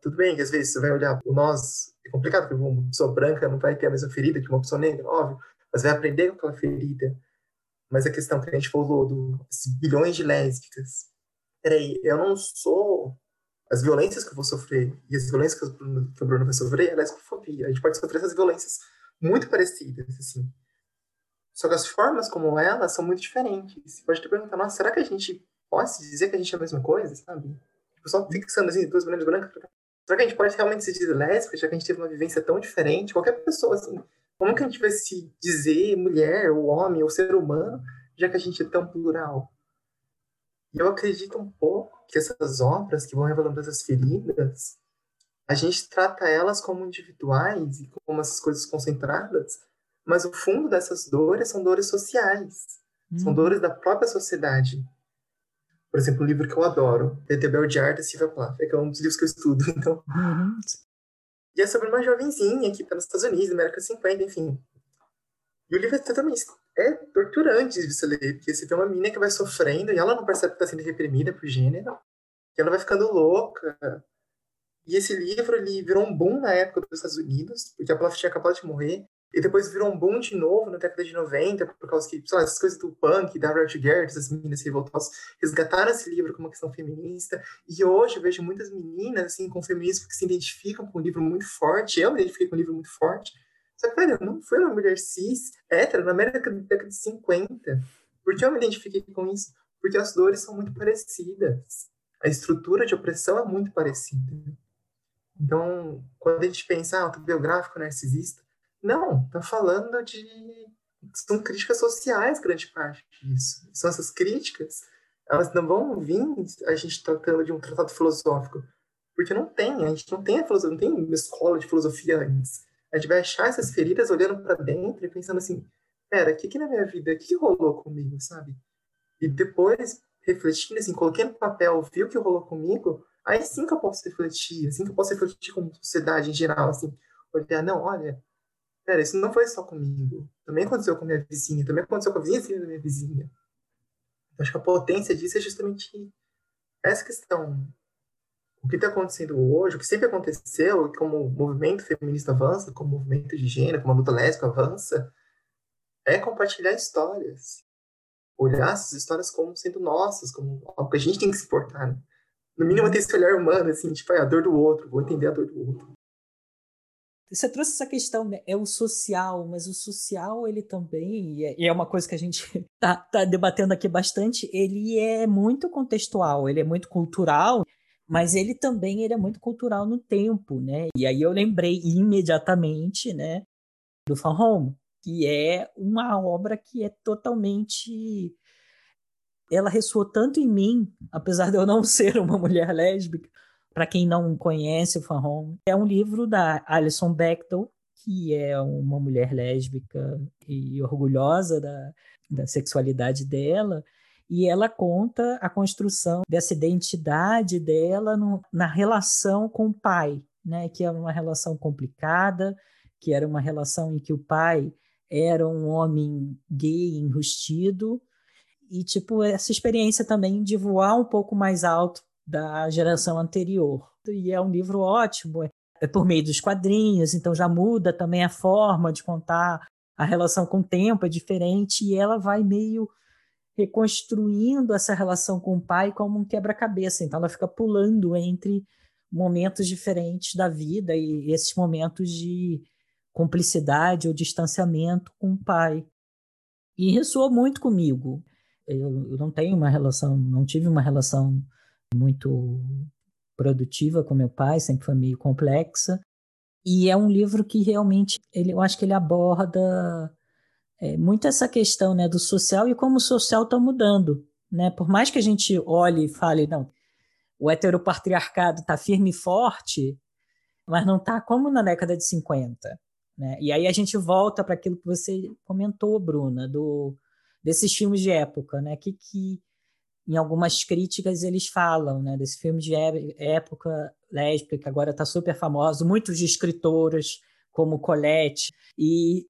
Tudo bem que às vezes você vai olhar o nós, é complicado, porque uma pessoa branca não vai ter a mesma ferida que uma pessoa negra, óbvio, mas vai aprender com aquela ferida. Mas a questão que a gente falou do bilhões de lésbicas, peraí, eu não sou as violências que eu vou sofrer e as violências que, o Bruno vai sofrer é lesbofobia. A gente pode sofrer essas violências muito parecidas, assim. Só que as formas como elas são muito diferentes. Você pode te perguntar, nossa, será que a gente pode dizer que a gente é a mesma coisa, sabe? Tipo, só fixando assim, duas mulheres brancas. Será que a gente pode realmente se dizer lésbica, já que a gente teve uma vivência tão diferente? Qualquer pessoa, assim, como que a gente vai se dizer mulher, ou homem, ou ser humano, já que a gente é tão plural? E eu acredito um pouco que essas obras que vão revelando essas feridas, a gente trata elas como individuais e como essas coisas concentradas, mas o fundo dessas dores são dores sociais, hum. são dores da própria sociedade. Por exemplo, um livro que eu adoro, The Bell Jar, da Silvia Plath, que é um dos livros que eu estudo, [laughs] então... Uhum. E é sobre uma jovenzinha que está nos Estados Unidos, na América 50, enfim. E o livro é totalmente é torturante de você ler, porque você vê uma menina que vai sofrendo e ela não percebe que está sendo reprimida por gênero, e ela vai ficando louca. E esse livro ele virou um boom na época dos Estados Unidos, porque a Plath tinha acabado de morrer, e depois virou um boom de novo na década de 90, por causa que, sei lá, essas coisas do punk, da Rachel Garrett, essas meninas revoltosas, resgataram esse livro como uma questão feminista. E hoje eu vejo muitas meninas, assim, com feminismo que se identificam com um livro muito forte. Eu me identifiquei com um livro muito forte. Só que, velho, não foi uma mulher cis, hétero, na América da década de 50. Por que eu me identifiquei com isso? Porque as dores são muito parecidas. A estrutura de opressão é muito parecida. Então, quando a gente pensa ah, autobiográfico narcisista, não, tá falando de. São críticas sociais, grande parte disso. São essas críticas, elas não vão vir a gente tratando de um tratado filosófico, porque não tem, a gente não tem a filosofia, não tem uma escola de filosofia antes. A gente vai achar essas feridas olhando para dentro e pensando assim, pera, o que que na minha vida, o que rolou comigo, sabe? E depois, refletindo assim, coloquei no papel, vi o que rolou comigo, aí sim que eu posso refletir, assim que eu posso refletir como sociedade em geral, assim, olhar, não, olha, pera, isso não foi só comigo, também aconteceu com minha vizinha, também aconteceu com a vizinha da minha vizinha. Acho que a potência disso é justamente essa questão. O que está acontecendo hoje, o que sempre aconteceu, como o movimento feminista avança, como o movimento de gênero, como a luta lésbica avança, é compartilhar histórias. Olhar essas histórias como sendo nossas, como algo que a gente tem que se portar. Né? No mínimo, ter esse olhar humano, assim, tipo, é a dor do outro, vou entender a dor do outro. Você trouxe essa questão, né? É o social, mas o social, ele também, e é, é uma coisa que a gente [laughs] tá, tá debatendo aqui bastante, ele é muito contextual, ele é muito cultural, mas ele também ele é muito cultural no tempo, né? E aí eu lembrei imediatamente, né, do Fan Home, que é uma obra que é totalmente ela ressoou tanto em mim, apesar de eu não [laughs] ser uma mulher lésbica, para quem não conhece o Fan Home, é um livro da Alison Bechdel, que é uma mulher lésbica e orgulhosa da, da sexualidade dela, e ela conta a construção dessa identidade dela no, na relação com o pai, né, que é uma relação complicada, que era uma relação em que o pai era um homem gay enrustido, e tipo essa experiência também de voar um pouco mais alto da geração anterior. E é um livro ótimo, é por meio dos quadrinhos, então já muda também a forma de contar, a relação com o tempo é diferente, e ela vai meio reconstruindo essa relação com o pai como um quebra-cabeça. Então ela fica pulando entre momentos diferentes da vida e esses momentos de cumplicidade ou distanciamento com o pai. E ressoou muito comigo. Eu, eu não tenho uma relação, não tive uma relação muito produtiva com meu pai, sempre foi meio complexa. E é um livro que realmente, ele, eu acho que ele aborda é, muito essa questão né, do social e como o social está mudando. Né? Por mais que a gente olhe e fale, não, o heteropatriarcado está firme e forte, mas não está como na década de 50. Né? E aí a gente volta para aquilo que você comentou, Bruna, do, desses filmes de época, né? que, que em algumas críticas eles falam né, desse filme de época lésbica que agora está super famoso, muitos de escritoras como Colette e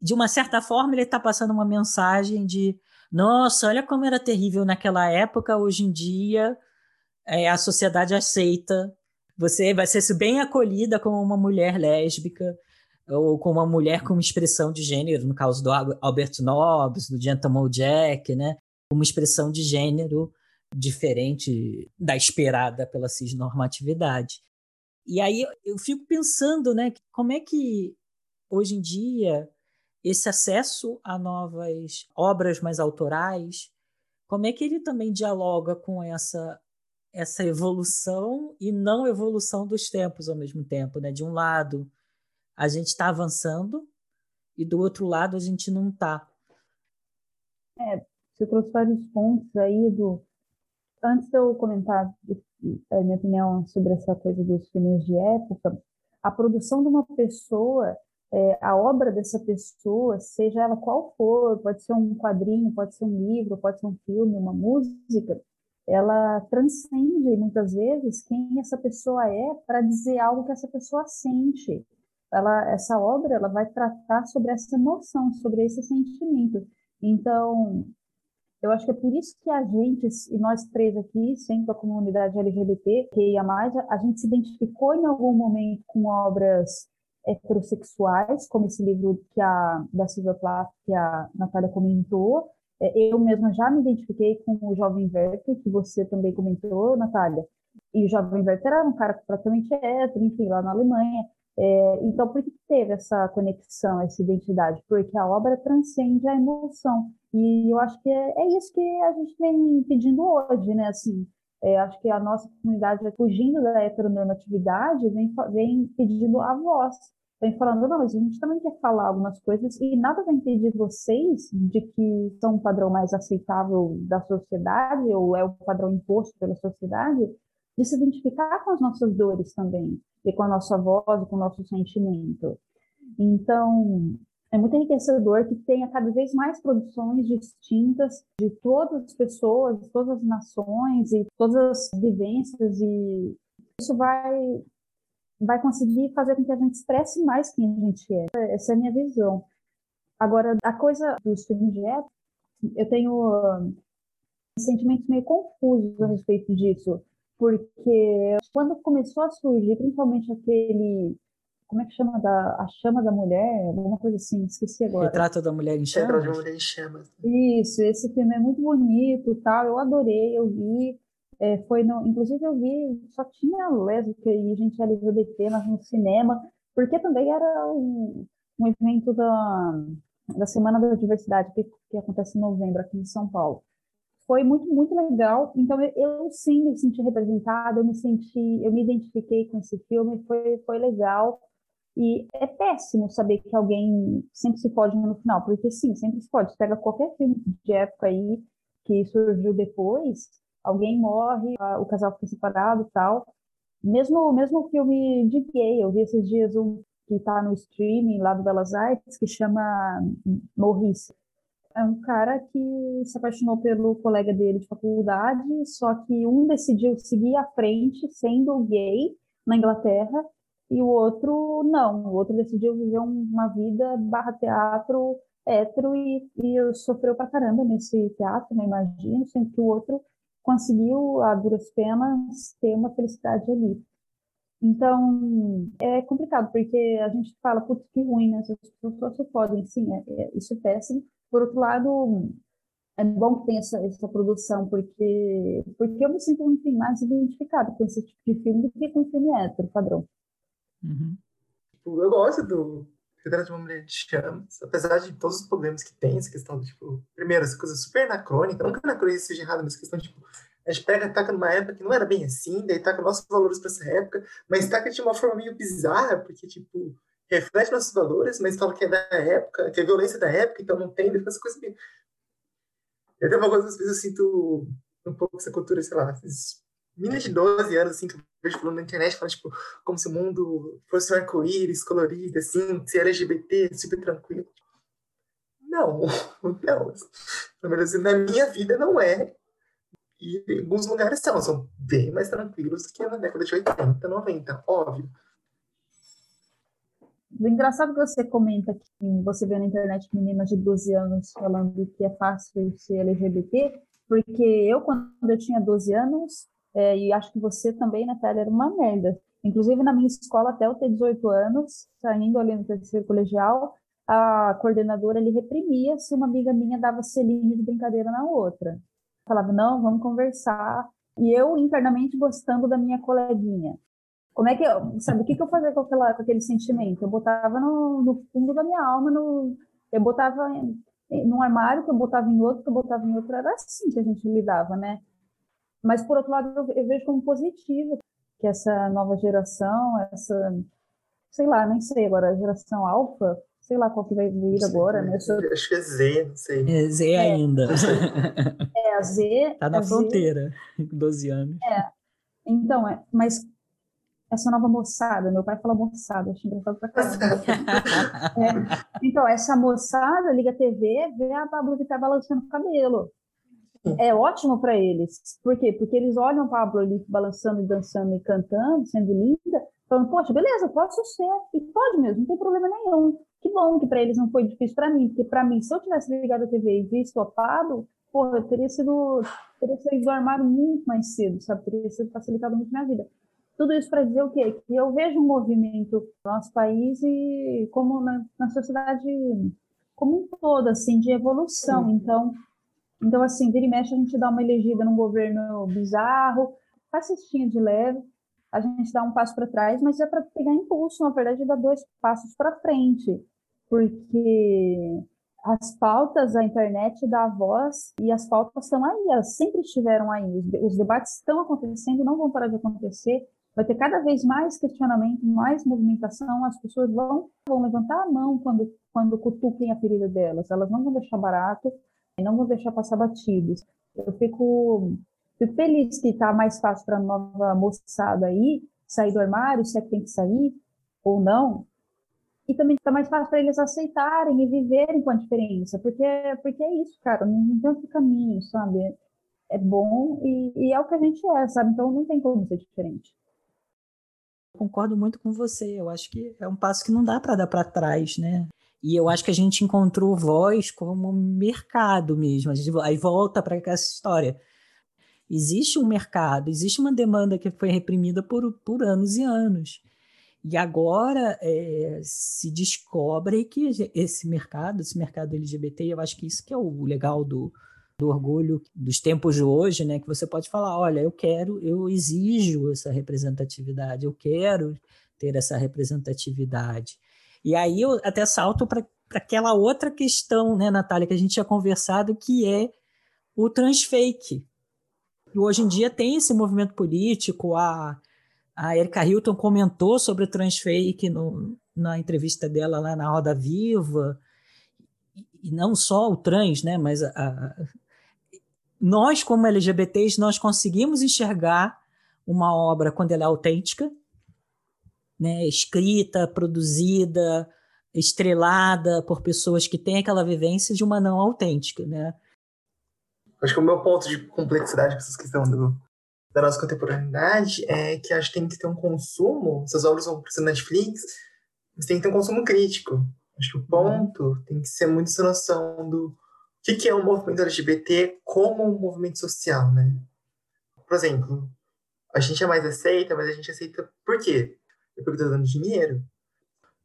de uma certa forma ele está passando uma mensagem de nossa, olha como era terrível naquela época, hoje em dia é, a sociedade aceita, você vai ser bem acolhida como uma mulher lésbica ou como uma mulher com expressão de gênero, no caso do Albert Nobbs, do Gentleman Jack, né? Uma expressão de gênero diferente da esperada pela cisnormatividade. E aí eu fico pensando, né, como é que hoje em dia esse acesso a novas obras mais autorais, como é que ele também dialoga com essa essa evolução e não evolução dos tempos ao mesmo tempo, né? De um lado, a gente está avançando e do outro lado a gente não está. É, você trouxe vários pontos aí do. Antes de eu comentar a minha opinião sobre essa coisa dos filmes de época, a produção de uma pessoa, é, a obra dessa pessoa, seja ela qual for, pode ser um quadrinho, pode ser um livro, pode ser um filme, uma música, ela transcende muitas vezes quem essa pessoa é para dizer algo que essa pessoa sente. Ela, essa obra ela vai tratar sobre essa emoção, sobre esse sentimento. Então, eu acho que é por isso que a gente, e nós três aqui, sempre a comunidade LGBT, que ia mais, a gente se identificou em algum momento com obras heterossexuais, como esse livro que a, da Silvia Plath, que a Natália comentou. É, eu mesma já me identifiquei com o Jovem Werther, que você também comentou, Natália. E o Jovem Werther era um cara completamente hétero, enfim, lá na Alemanha. É, então, por que teve essa conexão, essa identidade? Porque a obra transcende a emoção. E eu acho que é, é isso que a gente vem pedindo hoje, né? Assim, é, acho que a nossa comunidade, fugindo da heteronormatividade, vem, vem pedindo a voz. vem falando, não, mas a gente também quer falar algumas coisas e nada vai impedir vocês de que são um padrão mais aceitável da sociedade ou é o padrão imposto pela sociedade de se identificar com as nossas dores também e com a nossa voz, com o nosso sentimento. Então, é muito enriquecedor que tenha cada vez mais produções distintas de todas as pessoas, de todas as nações e todas as vivências e isso vai vai conseguir fazer com que a gente expresse mais quem a gente é. Essa é a minha visão. Agora, a coisa dos filmes de época, eu tenho uh, sentimentos meio confusos a respeito disso, porque quando começou a surgir, principalmente aquele como é que chama da a chama da mulher, alguma coisa assim, esqueci agora. Retrato da mulher em chamas. Retrato da mulher em chamas. Isso, esse filme é muito bonito, tal, eu adorei, eu vi, é, foi no, inclusive eu vi, só tinha lésbica e gente LGBT, mas no cinema, porque também era um, um evento da, da Semana da Diversidade, que, que acontece em novembro aqui em São Paulo. Foi muito, muito legal. Então, eu, eu sim me senti representada, eu me senti, eu me identifiquei com esse filme, foi, foi legal. E é péssimo saber que alguém sempre se pode no final, porque sim, sempre se pode. Você pega qualquer filme de época aí que surgiu depois, alguém morre, o casal fica separado tal. Mesmo mesmo filme de gay, eu vi esses dias um que está no streaming lá do Belas Artes, que chama Maurice. É um cara que se apaixonou pelo colega dele de faculdade, só que um decidiu seguir à frente, sendo gay, na Inglaterra, e o outro não. O outro decidiu viver uma vida barra teatro hétero e, e sofreu pra caramba nesse teatro, não né, imagino, sendo que o outro conseguiu, a duras penas, ter uma felicidade ali. Então, é complicado, porque a gente fala, putz, que ruim, né? Essas pessoas se podem, sim, é, é, isso é péssimo. Por outro lado, é bom que tenha essa, essa produção, porque, porque eu me sinto, enfim, mais identificada com esse tipo de filme do que com filme hétero, padrão. Uhum. Eu gosto do, Retrato de uma Mulher de Chamas, apesar de todos os problemas que tem, essa questão, tipo, primeiro, essa coisa super anacrônica, que anacrônica seja errada, mas questão, tipo, a gente pega, taca numa época que não era bem assim, daí taca nossos valores para essa época, mas taca de uma forma meio bizarra, porque, tipo, reflete nossos valores, mas fala que é da época, que é violência da época, então não tem, depois essa coisa meio... Eu tenho uma coisa, vezes, eu sinto um pouco essa cultura, sei lá, meninas de 12 anos, assim, que eu vejo falando na internet, falando, tipo, como se o mundo fosse um arco-íris colorido, assim, ser LGBT, super tranquilo. Não, [laughs] não. Pelo menos na minha vida não é. E em alguns lugares são, são bem mais tranquilos que na década de 80, 90, óbvio. O engraçado que você comenta que você vê na internet meninas de 12 anos falando que é fácil ser LGBT, porque eu, quando eu tinha 12 anos, é, e acho que você também, Natália, era uma merda. Inclusive, na minha escola, até eu ter 18 anos, saindo ali no terceiro colegial, a coordenadora ele reprimia se uma amiga minha dava selinho de brincadeira na outra. Falava, não, vamos conversar. E eu, internamente, gostando da minha coleguinha. Como é que eu, sabe, o que, que eu fazia com, aquela, com aquele sentimento? Eu botava no, no fundo da minha alma, no, eu botava num armário, que eu botava em outro, que eu botava em outro, era assim que a gente lidava, né? Mas, por outro lado, eu, eu vejo como positivo que essa nova geração, essa, sei lá, nem sei agora, a geração alfa, sei lá qual que vai vir agora, né? Sou... Acho que é Z, não sei. É Z é, ainda. [laughs] É, a Z. Tá na fronteira, Z, 12 anos. É. Então, é, mas essa nova moçada, meu pai fala moçada, acho engraçado pra caramba. [laughs] é, então, essa moçada liga a TV, vê a Pablo que tá balançando o cabelo é ótimo para eles. Por quê? Porque eles olham Pablo ali balançando e dançando e cantando, sendo linda, falando, poxa, beleza, posso ser. E pode mesmo, não tem problema nenhum. Que bom que para eles não foi difícil para mim, porque para mim, se eu tivesse ligado a TV e visto o Pablo, porra, eu teria sido, teria saído do armário muito mais cedo, sabe? Teria sido facilitado muito minha vida. Tudo isso para dizer o quê? Que eu vejo um movimento no nosso país e como na, na sociedade como um todo, assim, de evolução. Então, então, assim, vira e mexe, a gente dá uma elegida num governo bizarro, faz cestinha de leve, a gente dá um passo para trás, mas é para pegar impulso, na verdade, dar dois passos para frente, porque as pautas, a internet dá voz e as pautas estão aí, elas sempre estiveram aí. Os debates estão acontecendo, não vão parar de acontecer. vai ter cada vez mais questionamento, mais movimentação, as pessoas vão, vão levantar a mão quando, quando cutuquem a ferida delas, elas não vão deixar barato não vão deixar passar batidos. Eu fico, fico feliz que está mais fácil para a nova moçada aí sair do armário, se é que tem que sair ou não, e também está mais fácil para eles aceitarem e viverem com a diferença, porque, porque é isso, cara, não tem outro caminho, sabe? É bom e, e é o que a gente é, sabe? Então não tem como ser diferente concordo muito com você. Eu acho que é um passo que não dá para dar para trás, né? E eu acho que a gente encontrou voz como mercado mesmo. A gente, aí volta para essa história. Existe um mercado, existe uma demanda que foi reprimida por, por anos e anos. E agora é, se descobre que esse mercado, esse mercado LGBT, eu acho que isso que é o legal do, do orgulho dos tempos de hoje, né? Que você pode falar, olha, eu quero, eu exijo essa representatividade, eu quero ter essa representatividade. E aí eu até salto para aquela outra questão, né, Natália, que a gente tinha conversado, que é o transfake. E hoje em dia tem esse movimento político, a, a Erika Hilton comentou sobre o transfake no, na entrevista dela lá na Roda Viva, e não só o trans, né, mas a, nós, como LGBTs, nós conseguimos enxergar uma obra quando ela é autêntica, né, escrita, produzida, estrelada por pessoas que têm aquela vivência de uma não autêntica, né? Acho que o meu ponto de complexidade com essa questão do, da nossa contemporaneidade é que acho que tem que ter um consumo, essas obras vão para Netflix, mas tem que ter um consumo crítico. Acho que o ponto uhum. tem que ser muito essa noção do o que, que é o movimento LGBT como um movimento social, né? Por exemplo, a gente é mais aceita, mas a gente aceita por quê? É porque tá dando dinheiro.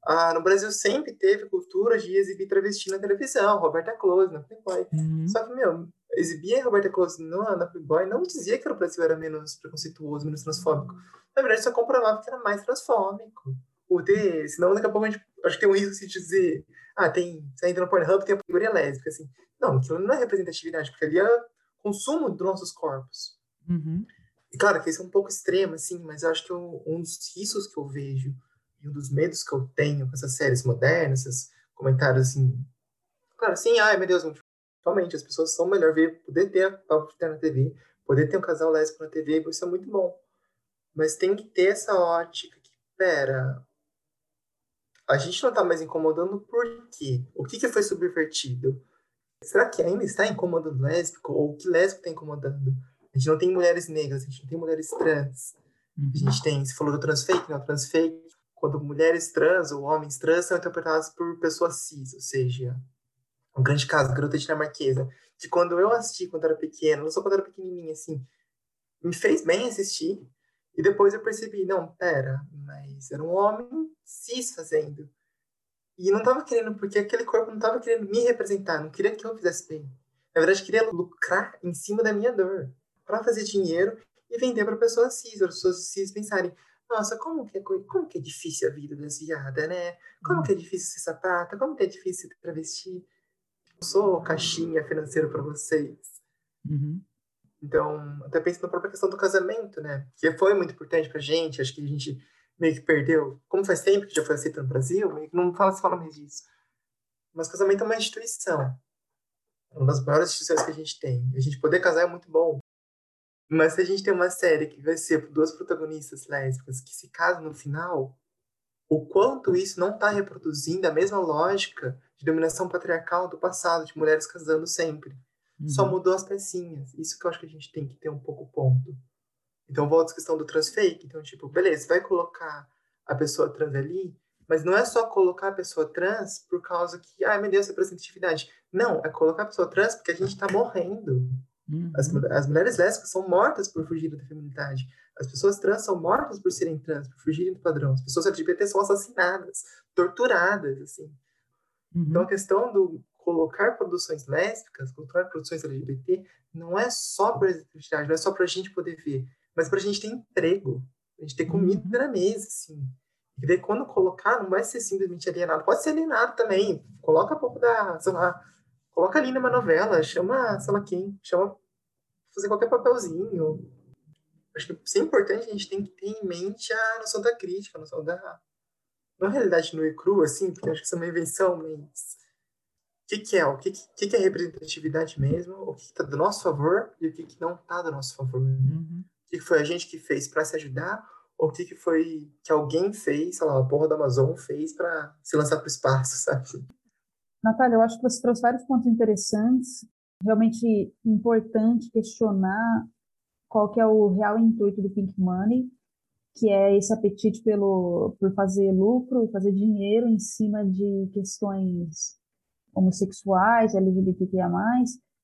Ah, no Brasil sempre teve cultura de exibir travesti na televisão, Roberta Close na Playboy. Uhum. Só que, meu, exibir a Roberta Close na, na Playboy não dizia que o Brasil era menos preconceituoso, menos transfóbico. Na verdade, só comprovava que era mais transfóbico. O ter, senão daqui a pouco a gente, acho que tem um risco de dizer, ah, tem, você entra no Pornhub, tem a categoria lésbica, assim. Não, aquilo não é representatividade, porque ali é consumo dos nossos corpos. Uhum. Claro que isso é um pouco extremo, assim, mas eu acho que eu, um dos riscos que eu vejo e um dos medos que eu tenho com essas séries modernas, esses comentários assim. Claro, assim, ai meu Deus, realmente as pessoas são melhor ver, poder ter a ter na TV, poder ter um casal lésbico na TV, isso é muito bom. Mas tem que ter essa ótica que, pera, a gente não tá mais incomodando por quê? O que, que foi subvertido? Será que ainda está incomodando lésbico? Ou que lésbico está incomodando? A gente não tem mulheres negras, a gente não tem mulheres trans. Uhum. A gente tem, você falou do transfake, né? O transfake, quando mulheres trans ou homens trans são interpretados por pessoas cis, ou seja, um grande caso, garota dinamarquesa, que quando eu assisti quando era pequena, não só quando era pequenininha, assim, me fez bem assistir, e depois eu percebi, não, pera, mas era um homem cis fazendo. E não tava querendo, porque aquele corpo não tava querendo me representar, não queria que eu fizesse bem. Na verdade, queria lucrar em cima da minha dor, para fazer dinheiro e vender para pessoas cis, as pessoas cis pensarem, nossa, como que, é, como que é difícil a vida das viadas, né? Como que é difícil ser sapata, como que é difícil ser travesti. Eu sou caixinha financeira para vocês. Uhum. Então, até pensando na própria questão do casamento, né? Que foi muito importante pra gente, acho que a gente meio que perdeu. Como faz tempo que já foi aceito no Brasil, meio que não fala, se fala mais disso. Mas casamento é uma instituição. É uma das maiores instituições que a gente tem. A gente poder casar é muito bom. Mas se a gente tem uma série que vai ser duas protagonistas lésbicas que se casam no final, o quanto isso não está reproduzindo a mesma lógica de dominação patriarcal do passado, de mulheres casando sempre. Uhum. Só mudou as pecinhas. Isso que eu acho que a gente tem que ter um pouco ponto. Então, volta à questão do transfake. Então, tipo, beleza, você vai colocar a pessoa trans ali, mas não é só colocar a pessoa trans por causa que, ai meu Deus, representatividade. Não, é colocar a pessoa trans porque a gente tá morrendo. Uhum. As, as mulheres lésbicas são mortas por fugir da feminilidade. As pessoas trans são mortas por serem trans, por fugirem do padrão. As pessoas LGBT são assassinadas, torturadas, assim. Uhum. Então, a questão do colocar produções lésbicas, colocar produções LGBT, não é só para representatividade, não é só para a gente poder ver, mas para a gente ter emprego, a gente ter comida uhum. na mesa, assim. E daí, quando colocar, não vai ser simplesmente alienado. Pode ser alienado também. Coloca um pouco da, sei lá, coloca ali numa novela, chama, sei lá quem, chama fazer qualquer papelzinho. acho que se é importante, a gente tem que ter em mente a noção da crítica, a noção da. Não a realidade nua e crua, assim, porque acho que isso é uma invenção, mas. O que, que é? O que, que, que é representatividade mesmo? O que está do nosso favor e o que, que não está do nosso favor? Uhum. O que, que foi a gente que fez para se ajudar ou o que, que foi que alguém fez, sei lá, a porra da Amazon fez para se lançar para o espaço, [laughs] sabe? Natália, eu acho que você trouxe vários pontos interessantes. Realmente importante questionar qual que é o real intuito do Pink Money, que é esse apetite pelo, por fazer lucro, fazer dinheiro em cima de questões homossexuais, LGBTQIA+,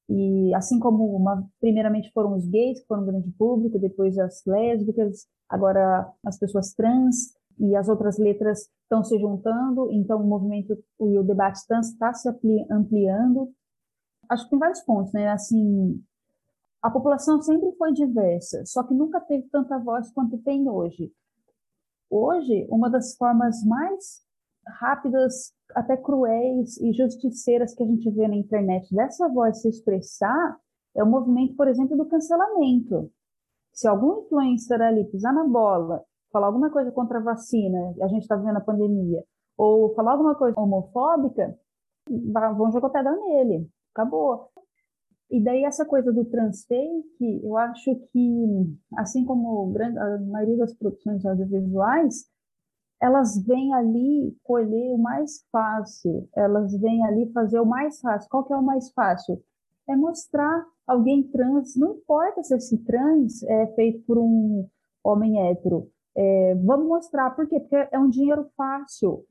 e assim como uma, primeiramente foram os gays, que foram um grande público, depois as lésbicas, agora as pessoas trans, e as outras letras estão se juntando, então o movimento e o debate está se ampliando. Acho que tem vários pontos, né? Assim, a população sempre foi diversa, só que nunca teve tanta voz quanto tem hoje. Hoje, uma das formas mais rápidas, até cruéis e justiceiras que a gente vê na internet dessa voz se expressar é o movimento, por exemplo, do cancelamento. Se algum influencer ali pisar na bola, falar alguma coisa contra a vacina, a gente está vendo a pandemia, ou falar alguma coisa homofóbica, vão jogar pedra nele. Acabou. E daí essa coisa do transfake, eu acho que, assim como a maioria das produções audiovisuais, elas vêm ali colher o mais fácil, elas vêm ali fazer o mais fácil. Qual que é o mais fácil? É mostrar alguém trans, não importa se esse trans é feito por um homem hétero, é, vamos mostrar, por quê? Porque é um dinheiro fácil.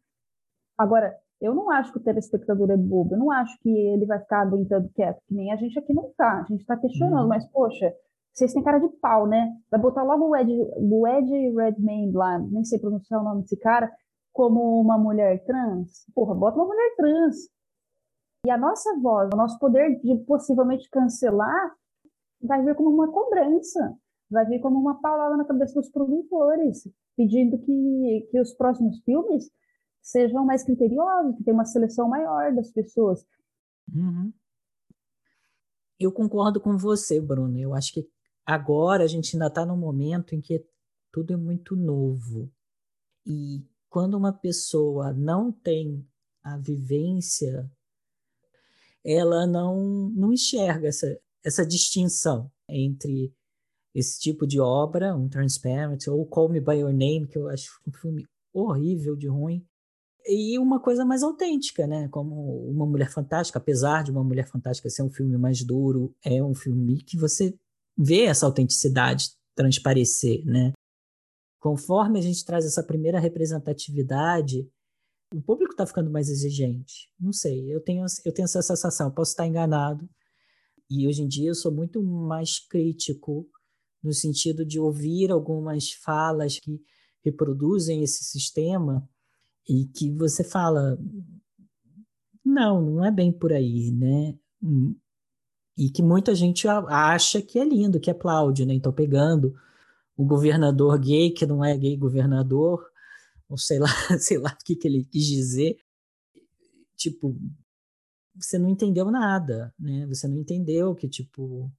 Agora, eu não acho que o telespectador é bobo, eu não acho que ele vai ficar aguentando quieto, que nem a gente aqui não tá. A gente está questionando, uhum. mas, poxa, vocês têm cara de pau, né? Vai botar logo o Ed, o Ed Redmayne lá, nem sei pronunciar o nome desse cara, como uma mulher trans. Porra, bota uma mulher trans. E a nossa voz, o nosso poder de possivelmente cancelar, vai vir como uma cobrança, vai vir como uma palavra na cabeça dos produtores, pedindo que, que os próximos filmes sejam mais criteriosos, que tenham uma seleção maior das pessoas. Uhum. Eu concordo com você, Bruno. Eu acho que agora a gente ainda está num momento em que tudo é muito novo. E quando uma pessoa não tem a vivência, ela não, não enxerga essa, essa distinção entre esse tipo de obra, um Transparent, ou Call Me By Your Name, que eu acho um filme horrível de ruim, e uma coisa mais autêntica, né? Como Uma Mulher Fantástica, apesar de Uma Mulher Fantástica ser um filme mais duro, é um filme que você vê essa autenticidade transparecer, né? Conforme a gente traz essa primeira representatividade, o público está ficando mais exigente. Não sei, eu tenho, eu tenho essa sensação, posso estar enganado. E hoje em dia eu sou muito mais crítico no sentido de ouvir algumas falas que reproduzem esse sistema e que você fala não, não é bem por aí, né? E que muita gente acha que é lindo, que aplaude, né? Então pegando o governador gay que não é gay governador, ou sei lá, [laughs] sei lá o que, que ele quis dizer, tipo, você não entendeu nada, né? Você não entendeu que tipo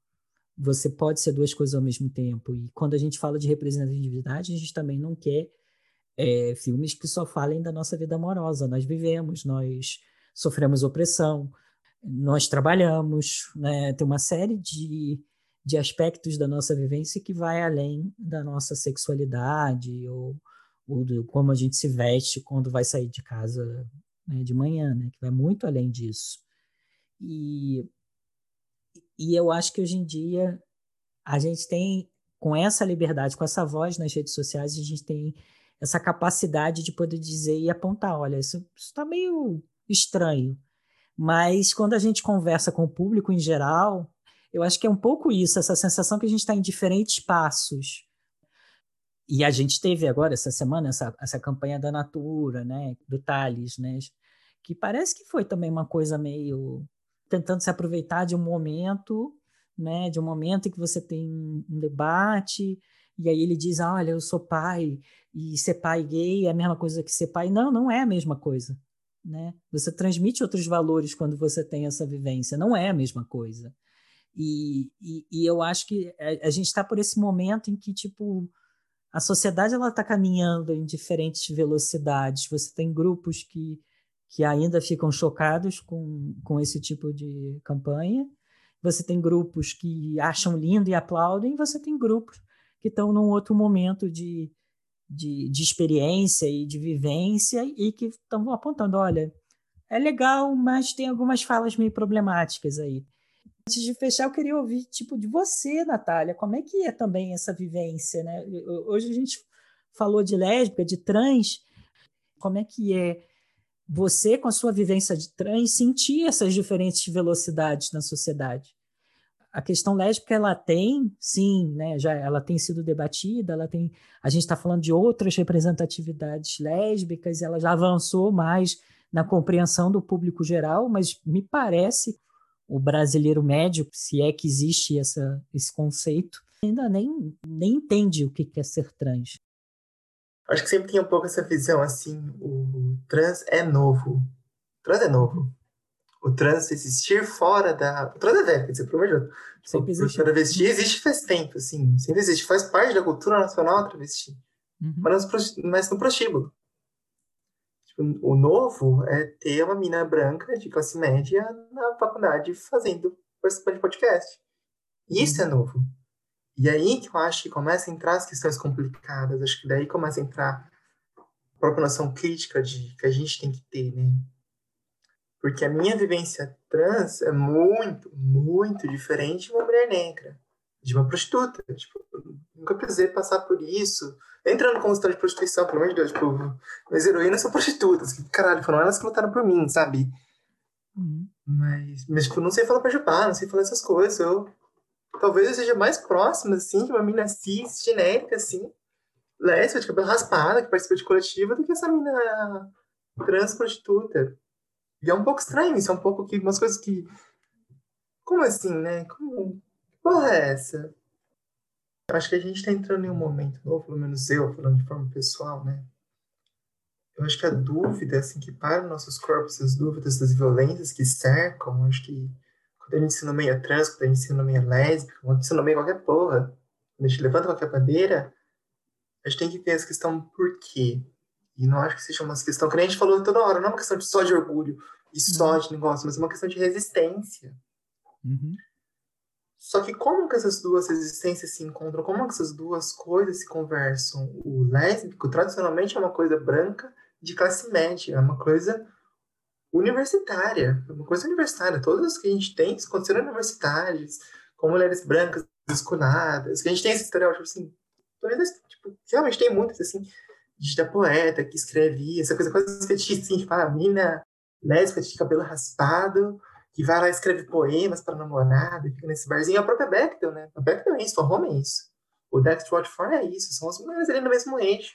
você pode ser duas coisas ao mesmo tempo. E quando a gente fala de representatividade, a gente também não quer é, filmes que só falem da nossa vida amorosa. Nós vivemos, nós sofremos opressão, nós trabalhamos, né? tem uma série de, de aspectos da nossa vivência que vai além da nossa sexualidade ou, ou do como a gente se veste quando vai sair de casa né, de manhã, né? que vai muito além disso. E e eu acho que hoje em dia a gente tem, com essa liberdade, com essa voz nas redes sociais, a gente tem essa capacidade de poder dizer e apontar: olha, isso está meio estranho. Mas quando a gente conversa com o público em geral, eu acho que é um pouco isso, essa sensação que a gente está em diferentes passos. E a gente teve agora, essa semana, essa, essa campanha da Natura, né, do Thales, né, que parece que foi também uma coisa meio tentando se aproveitar de um momento, né, de um momento em que você tem um debate, e aí ele diz, olha, eu sou pai, e ser pai gay é a mesma coisa que ser pai. Não, não é a mesma coisa. Né? Você transmite outros valores quando você tem essa vivência, não é a mesma coisa. E, e, e eu acho que a, a gente está por esse momento em que, tipo, a sociedade ela está caminhando em diferentes velocidades. Você tem grupos que, que ainda ficam chocados com, com esse tipo de campanha. Você tem grupos que acham lindo e aplaudem. Você tem grupos que estão num outro momento de, de, de experiência e de vivência e que estão apontando, olha, é legal, mas tem algumas falas meio problemáticas aí. Antes de fechar, eu queria ouvir tipo de você, Natália, como é que é também essa vivência, né? Hoje a gente falou de lésbica, de trans, como é que é você com a sua vivência de trans sentir essas diferentes velocidades na sociedade? A questão lésbica ela tem, sim, né? Já ela tem sido debatida, ela tem, a gente está falando de outras representatividades lésbicas, ela já avançou mais na compreensão do público geral, mas me parece o brasileiro médio, se é que existe essa, esse conceito, ainda nem, nem entende o que é ser trans. Acho que sempre tem um pouco essa visão assim, o trans é novo. O trans é novo. O trans existir fora da. O trans é velho, quer dizer, Deus. Sempre existe. O travesti existe faz tempo, assim. Sempre existe. Faz parte da cultura nacional travesti. Uhum. Mas, mas no prostíbulo. Tipo, o novo é ter uma mina branca de classe média na faculdade fazendo participando de podcast. Isso é novo. E aí que eu acho que começa a entrar as questões complicadas. Acho que daí começa a entrar a própria noção crítica de que a gente tem que ter, né? Porque a minha vivência trans é muito, muito diferente de uma mulher negra, de uma prostituta. Tipo, nunca precisei passar por isso entrando como história de prostituição, pelo amor de Deus, tipo, as heroínas são prostitutas, que caralho, foram elas que lutaram por mim, sabe? Uhum. Mas, mas, tipo, não sei falar pra chupar, não sei falar essas coisas, eu talvez eu seja mais próxima, assim, de uma mina cis, genérica, assim, lésbica, de cabelo raspado, que participa de coletiva, do que essa mina trans prostituta. E é um pouco estranho isso, é um pouco que, umas coisas que, como assim, né? Como, que porra é essa? acho que a gente está entrando em um momento novo, pelo menos eu, falando de forma pessoal, né? Eu acho que a dúvida, assim, que para nossos corpos, as dúvidas das violências que cercam, acho que quando a gente se nomeia trans, quando a gente se nomeia lésbica, quando a gente se nomeia qualquer porra, quando a gente levanta qualquer bandeira, a gente tem que ter essa questão por quê. E não acho que seja uma questão, que nem a gente falou toda hora, não é uma questão de só de orgulho e só uhum. de negócio, mas é uma questão de resistência. Uhum. Só que como que essas duas existências se encontram? Como que essas duas coisas se conversam? O lésbico, tradicionalmente, é uma coisa branca de classe média, é uma coisa universitária, uma coisa universitária. Todas as que a gente tem aconteceram universitárias, com mulheres brancas descoladas, que a gente tem esse estereótipo, assim, tipo, realmente tem muitas, assim, de poeta que escrevia, essa coisa quase fetiche, assim, tipo, a mina lésbica de cabelo raspado, que vai lá e escreve poemas para namorada, fica nesse barzinho. A própria Bechdel, né? A Bechdel é isso, a Roma é isso. O Dexter Watford é isso, são as mulheres ali no mesmo eixo.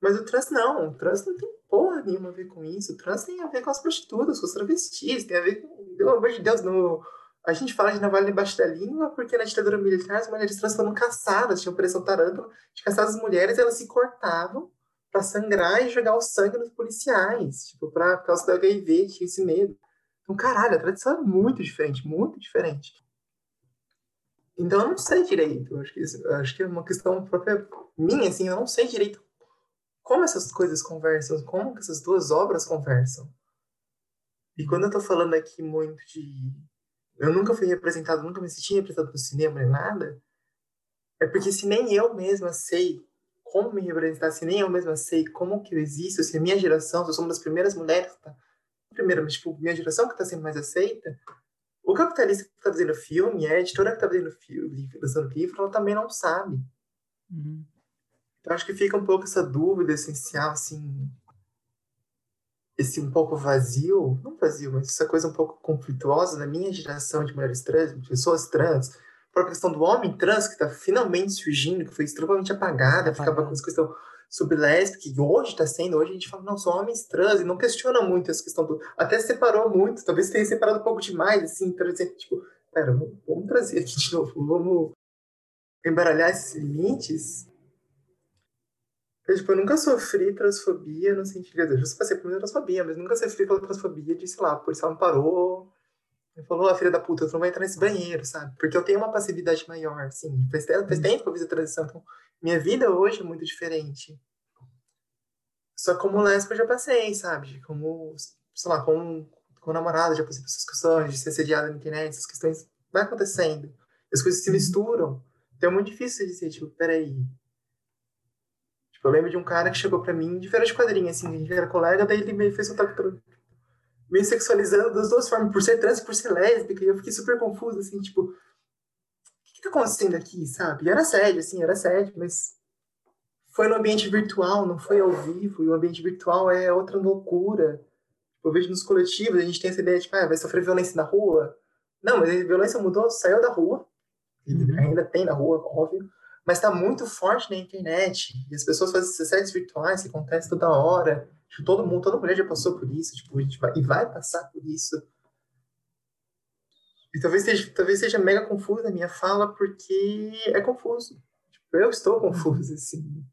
Mas o trans não, o trans não tem porra nenhuma a ver com isso. O trans tem a ver com as prostitutas, com os travestis, tem a ver com, pelo amor de Deus, no, a gente fala de navalha debaixo da língua porque na ditadura militar as mulheres trans foram caçadas, tinha operação tarântula, de caçar as mulheres, elas se cortavam para sangrar e jogar o sangue nos policiais, tipo, pra, por causa do HIV, tinha esse medo. Então, caralho, a tradição é muito diferente, muito diferente. Então, eu não sei direito. Acho que, acho que é uma questão própria minha, assim, eu não sei direito como essas coisas conversam, como que essas duas obras conversam. E quando eu tô falando aqui muito de. Eu nunca fui representado, nunca me senti representado no cinema nem nada, é porque se nem eu mesma sei como me representar, se nem eu mesma sei como que eu existo, se a minha geração, se eu sou uma das primeiras mulheres tá primeiro, mas tipo, minha geração que está sendo mais aceita, o capitalista que está fazendo filme, a editora que está fazendo livro, lançando livro, ela também não sabe. Uhum. Então acho que fica um pouco essa dúvida essencial, assim, esse um pouco vazio, não vazio, mas essa coisa um pouco conflituosa na minha geração de mulheres trans, de pessoas trans, a própria questão do homem trans que está finalmente surgindo, que foi extremamente apagada, ficava com essa questão sobre lésbica, que hoje está sendo, hoje a gente fala, não, são homens trans, e não questiona muito essa questão do. Até separou muito, talvez tenha separado um pouco demais, assim, trazer, tipo, pera, vamos, vamos trazer aqui de novo, vamos embaralhar esses limites. Eu, tipo, eu nunca sofri transfobia no sentido. Eu já passei por transfobia, mas nunca sofri pela transfobia de, sei lá, por isso ela me parou Ele falou, a filha da puta, tu não vai entrar nesse banheiro, sabe? Porque eu tenho uma passividade maior, assim. Faz, faz tempo que eu fiz a transição, então minha vida hoje é muito diferente. Só como lésbica eu já passei, sabe? Como, sei lá, com, com namorada, já passei por essas questões de ser sediada na internet, essas questões vai acontecendo. As coisas se misturam. Então é muito difícil de dizer, tipo, peraí. Tipo, eu lembro de um cara que chegou pra mim de feira de quadrinha, assim, a gente era colega, daí ele meio fez um toque meio sexualizando das duas formas, por ser trans e por ser lésbica, e eu fiquei super confusa, assim, tipo, o que, que tá acontecendo aqui, sabe? E era sério, assim, era sério, mas foi no ambiente virtual, não foi ao vivo, e o ambiente virtual é outra loucura. Eu vejo nos coletivos, a gente tem essa ideia de, tipo, ah, vai sofrer violência na rua. Não, mas a violência mudou, saiu da rua, uhum. ainda tem na rua, óbvio, mas está muito forte na internet, e as pessoas fazem sessões virtuais que acontece toda hora, Tipo, todo mundo, toda mulher já passou por isso, tipo, vai, e vai passar por isso. E talvez seja, talvez seja mega confusa a minha fala, porque é confuso. Tipo, eu estou confuso, [laughs] assim.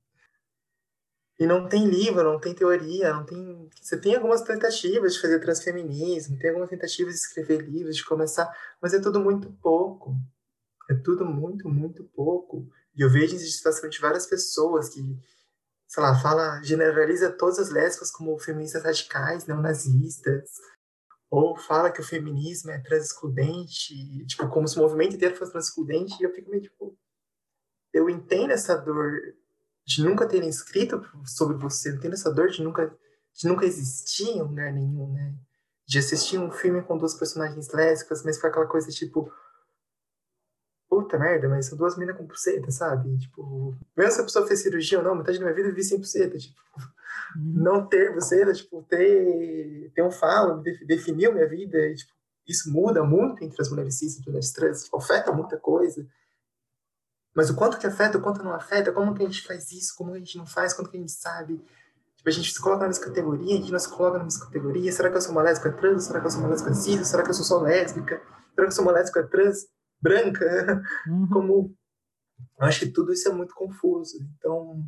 E não tem livro, não tem teoria, não tem. Você tem algumas tentativas de fazer transfeminismo, tem algumas tentativas de escrever livros, de começar, mas é tudo muito pouco. É tudo muito, muito pouco. E eu vejo insatisfação de várias pessoas que sei lá, fala, generaliza todas as lésbicas como feministas radicais, neonazistas, ou fala que o feminismo é transexcludente, tipo, como se o movimento inteiro fosse transexcludente, e eu fico meio tipo, eu entendo essa dor de nunca terem escrito sobre você, eu entendo essa dor de nunca, de nunca existir em lugar nenhum, né? De assistir um filme com duas personagens lésbicas, mas foi aquela coisa tipo, puta merda, mas são duas minas com pulseta, sabe? Tipo, mesmo se a pessoa fez cirurgia ou não, metade da minha vida eu vivi sem pulseta, tipo, uhum. não ter pulseta, tipo, ter, ter um falo, definiu minha vida, e, tipo, isso muda muito entre as mulheres cis e as mulheres trans, tipo, afeta muita coisa. Mas o quanto que afeta, o quanto não afeta, como que a gente faz isso, como a gente não faz, quanto que a gente sabe. Tipo, a gente se coloca nas categorias, a gente não se coloca nas categorias. Será que eu sou uma lésbica trans? Será que eu sou uma lésbica cis? Será que eu sou só lésbica? Será que eu sou uma lésbica trans? Branca, uhum. como eu acho que tudo isso é muito confuso. Então,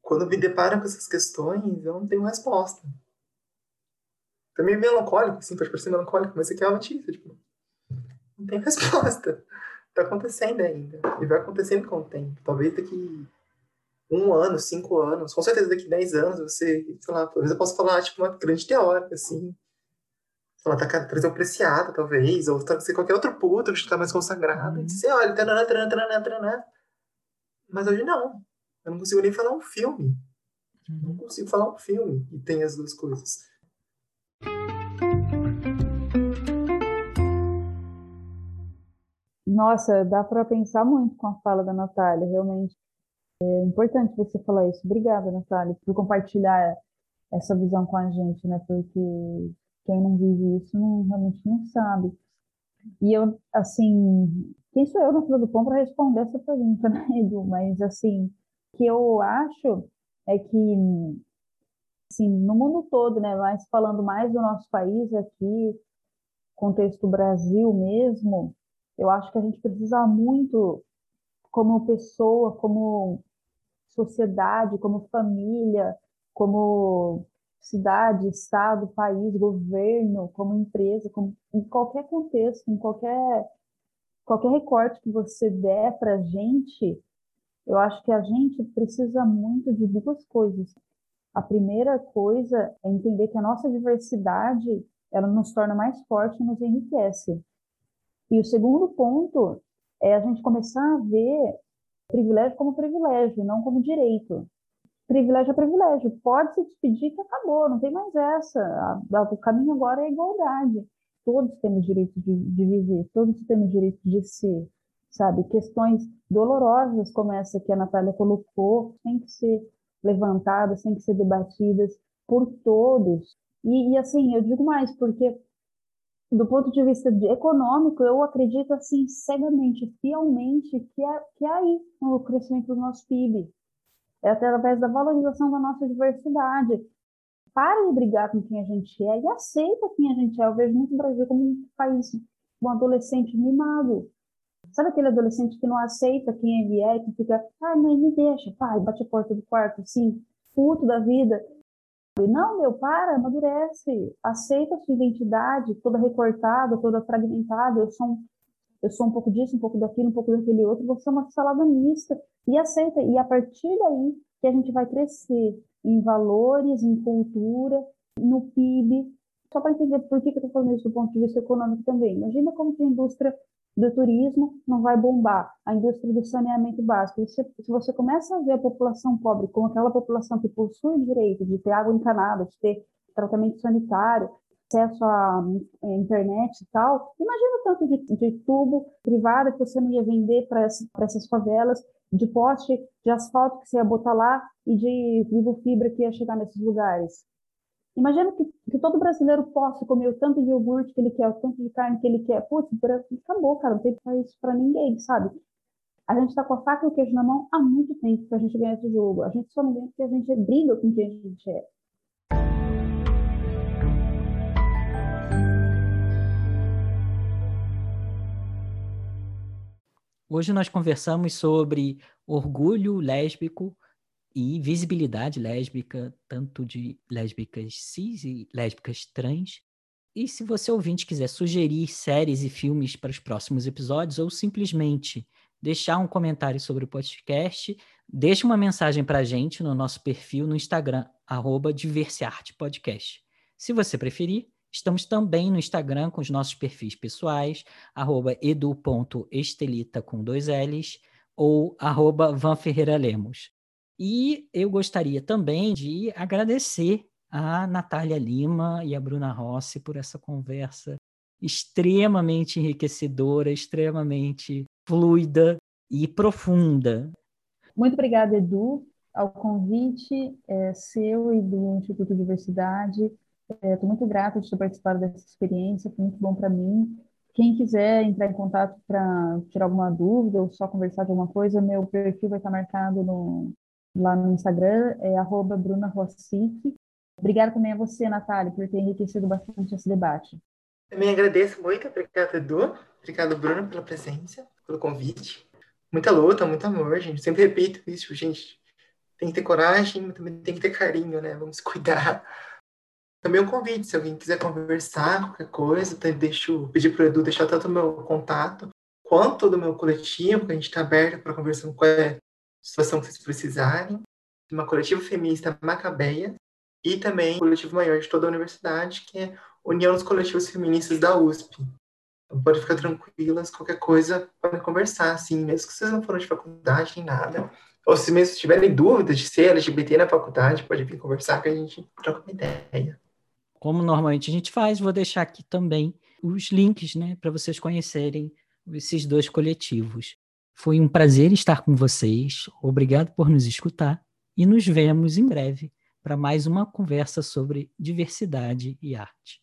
quando me deparo com essas questões, eu não tenho resposta. Também melancólico, assim, pode parecer melancólico, mas aqui é uma notícia, tipo, não tem [laughs] resposta. Tá acontecendo ainda. E vai acontecendo com o tempo. Talvez daqui um ano, cinco anos, com certeza daqui dez anos, você, sei lá, talvez eu possa falar, tipo, uma grande teórica, assim, ela tá trazer preciado, talvez, ou trazer qualquer outro puto que está mais consagrado. Uhum. E dizer, olha, taranã, taranã, taranã, taranã. Mas hoje não. Eu não consigo nem falar um filme. Uhum. Não consigo falar um filme e tem as duas coisas. Nossa, dá para pensar muito com a fala da Natália, realmente. É importante você falar isso. Obrigada, Natália, por compartilhar essa visão com a gente, né? Porque quem não vive isso não, realmente não sabe. E eu, assim, quem sou eu na fila do pão para responder essa pergunta, [laughs] né, Edu? Mas, assim, o que eu acho é que, assim, no mundo todo, né, mas falando mais do nosso país aqui, contexto Brasil mesmo, eu acho que a gente precisa muito, como pessoa, como sociedade, como família, como cidade, estado, país, governo, como empresa, como, em qualquer contexto, em qualquer, qualquer recorte que você der para a gente, eu acho que a gente precisa muito de duas coisas. A primeira coisa é entender que a nossa diversidade ela nos torna mais forte e nos enriquece. E o segundo ponto é a gente começar a ver privilégio como privilégio, não como direito privilégio é privilégio. Pode se despedir que acabou, não tem mais essa. O caminho agora é a igualdade. Todos temos direito de, de viver, todos temos direito de ser, sabe? Questões dolorosas como essa que a Natália colocou têm que ser levantadas, têm que ser debatidas por todos. E, e assim, eu digo mais, porque do ponto de vista de econômico, eu acredito assim cegamente, fielmente que é, que é aí o crescimento do nosso PIB é através da valorização da nossa diversidade. Para de brigar com quem a gente é e aceita quem a gente é. Eu vejo muito o Brasil como um país, um adolescente mimado. Sabe aquele adolescente que não aceita quem ele é, que fica, ai, mãe, me deixa, pai, bate a porta do quarto, assim, puto da vida. Não, meu, para, amadurece, aceita a sua identidade toda recortada, toda fragmentada. Eu sou um, eu sou um pouco disso, um pouco daquilo, um pouco daquele outro. Você é uma salada mista e aceita. E a partir daí que a gente vai crescer em valores, em cultura, no PIB. Só para entender por que, que eu estou falando isso do ponto de vista econômico também. Imagina como que a indústria do turismo não vai bombar, a indústria do saneamento básico. Se, se você começa a ver a população pobre como aquela população que possui o direito de ter água encanada, de ter tratamento sanitário, acesso à internet e tal, imagina o tanto de, de tubo privado que você não ia vender para essa, essas favelas, de poste de asfalto que você ia botar lá e de vivo fibra que ia chegar nesses lugares. Imagina que, que, todo brasileiro possa comer o tanto de iogurte que ele quer, o tanto de carne que ele quer. Putz, acabou, cara, não tem isso para ninguém, sabe? A gente está com a faca e o queijo na mão há muito tempo para a gente ganhar esse jogo. A gente só não ganha porque a gente briga com quem a gente é. Hoje nós conversamos sobre orgulho lésbico e visibilidade lésbica, tanto de lésbicas cis e lésbicas trans. E se você ouvinte quiser sugerir séries e filmes para os próximos episódios ou simplesmente deixar um comentário sobre o podcast, deixe uma mensagem para a gente no nosso perfil no Instagram, arroba Podcast. Se você preferir, estamos também no Instagram com os nossos perfis pessoais, arroba edu.estelita com dois L's ou arroba Van Ferreira Lemos. E eu gostaria também de agradecer a Natália Lima e a Bruna Rossi por essa conversa extremamente enriquecedora, extremamente fluida e profunda. Muito obrigada, Edu, ao convite é, seu e do Instituto Diversidade. Estou é, muito grata de ter participado dessa experiência, foi muito bom para mim. Quem quiser entrar em contato para tirar alguma dúvida ou só conversar de alguma coisa, meu perfil vai estar marcado no, lá no Instagram, é arroba Bruna. Obrigada também a você, Natália, por ter enriquecido bastante esse debate. Também agradeço muito, obrigado, Edu. Obrigado, Bruno, pela presença, pelo convite. Muita luta, muito amor, gente. Sempre repito isso, gente. Tem que ter coragem, mas também tem que ter carinho, né? Vamos [laughs] cuidar. Também um convite, se alguém quiser conversar, qualquer coisa, deixo, pedir para o Edu deixar tanto o meu contato quanto do meu coletivo, que a gente está aberto para conversar com qualquer situação que vocês precisarem, uma coletiva feminista Macabeia e também um coletivo maior de toda a universidade, que é União dos Coletivos Feministas da USP. Então, pode ficar tranquilas, qualquer coisa, podem conversar, assim, mesmo que vocês não foram de faculdade nem nada. Ou se mesmo tiverem dúvidas de ser LGBT na faculdade, pode vir conversar que a gente troca uma ideia. Como normalmente a gente faz, vou deixar aqui também os links, né, para vocês conhecerem esses dois coletivos. Foi um prazer estar com vocês. Obrigado por nos escutar e nos vemos em breve para mais uma conversa sobre diversidade e arte.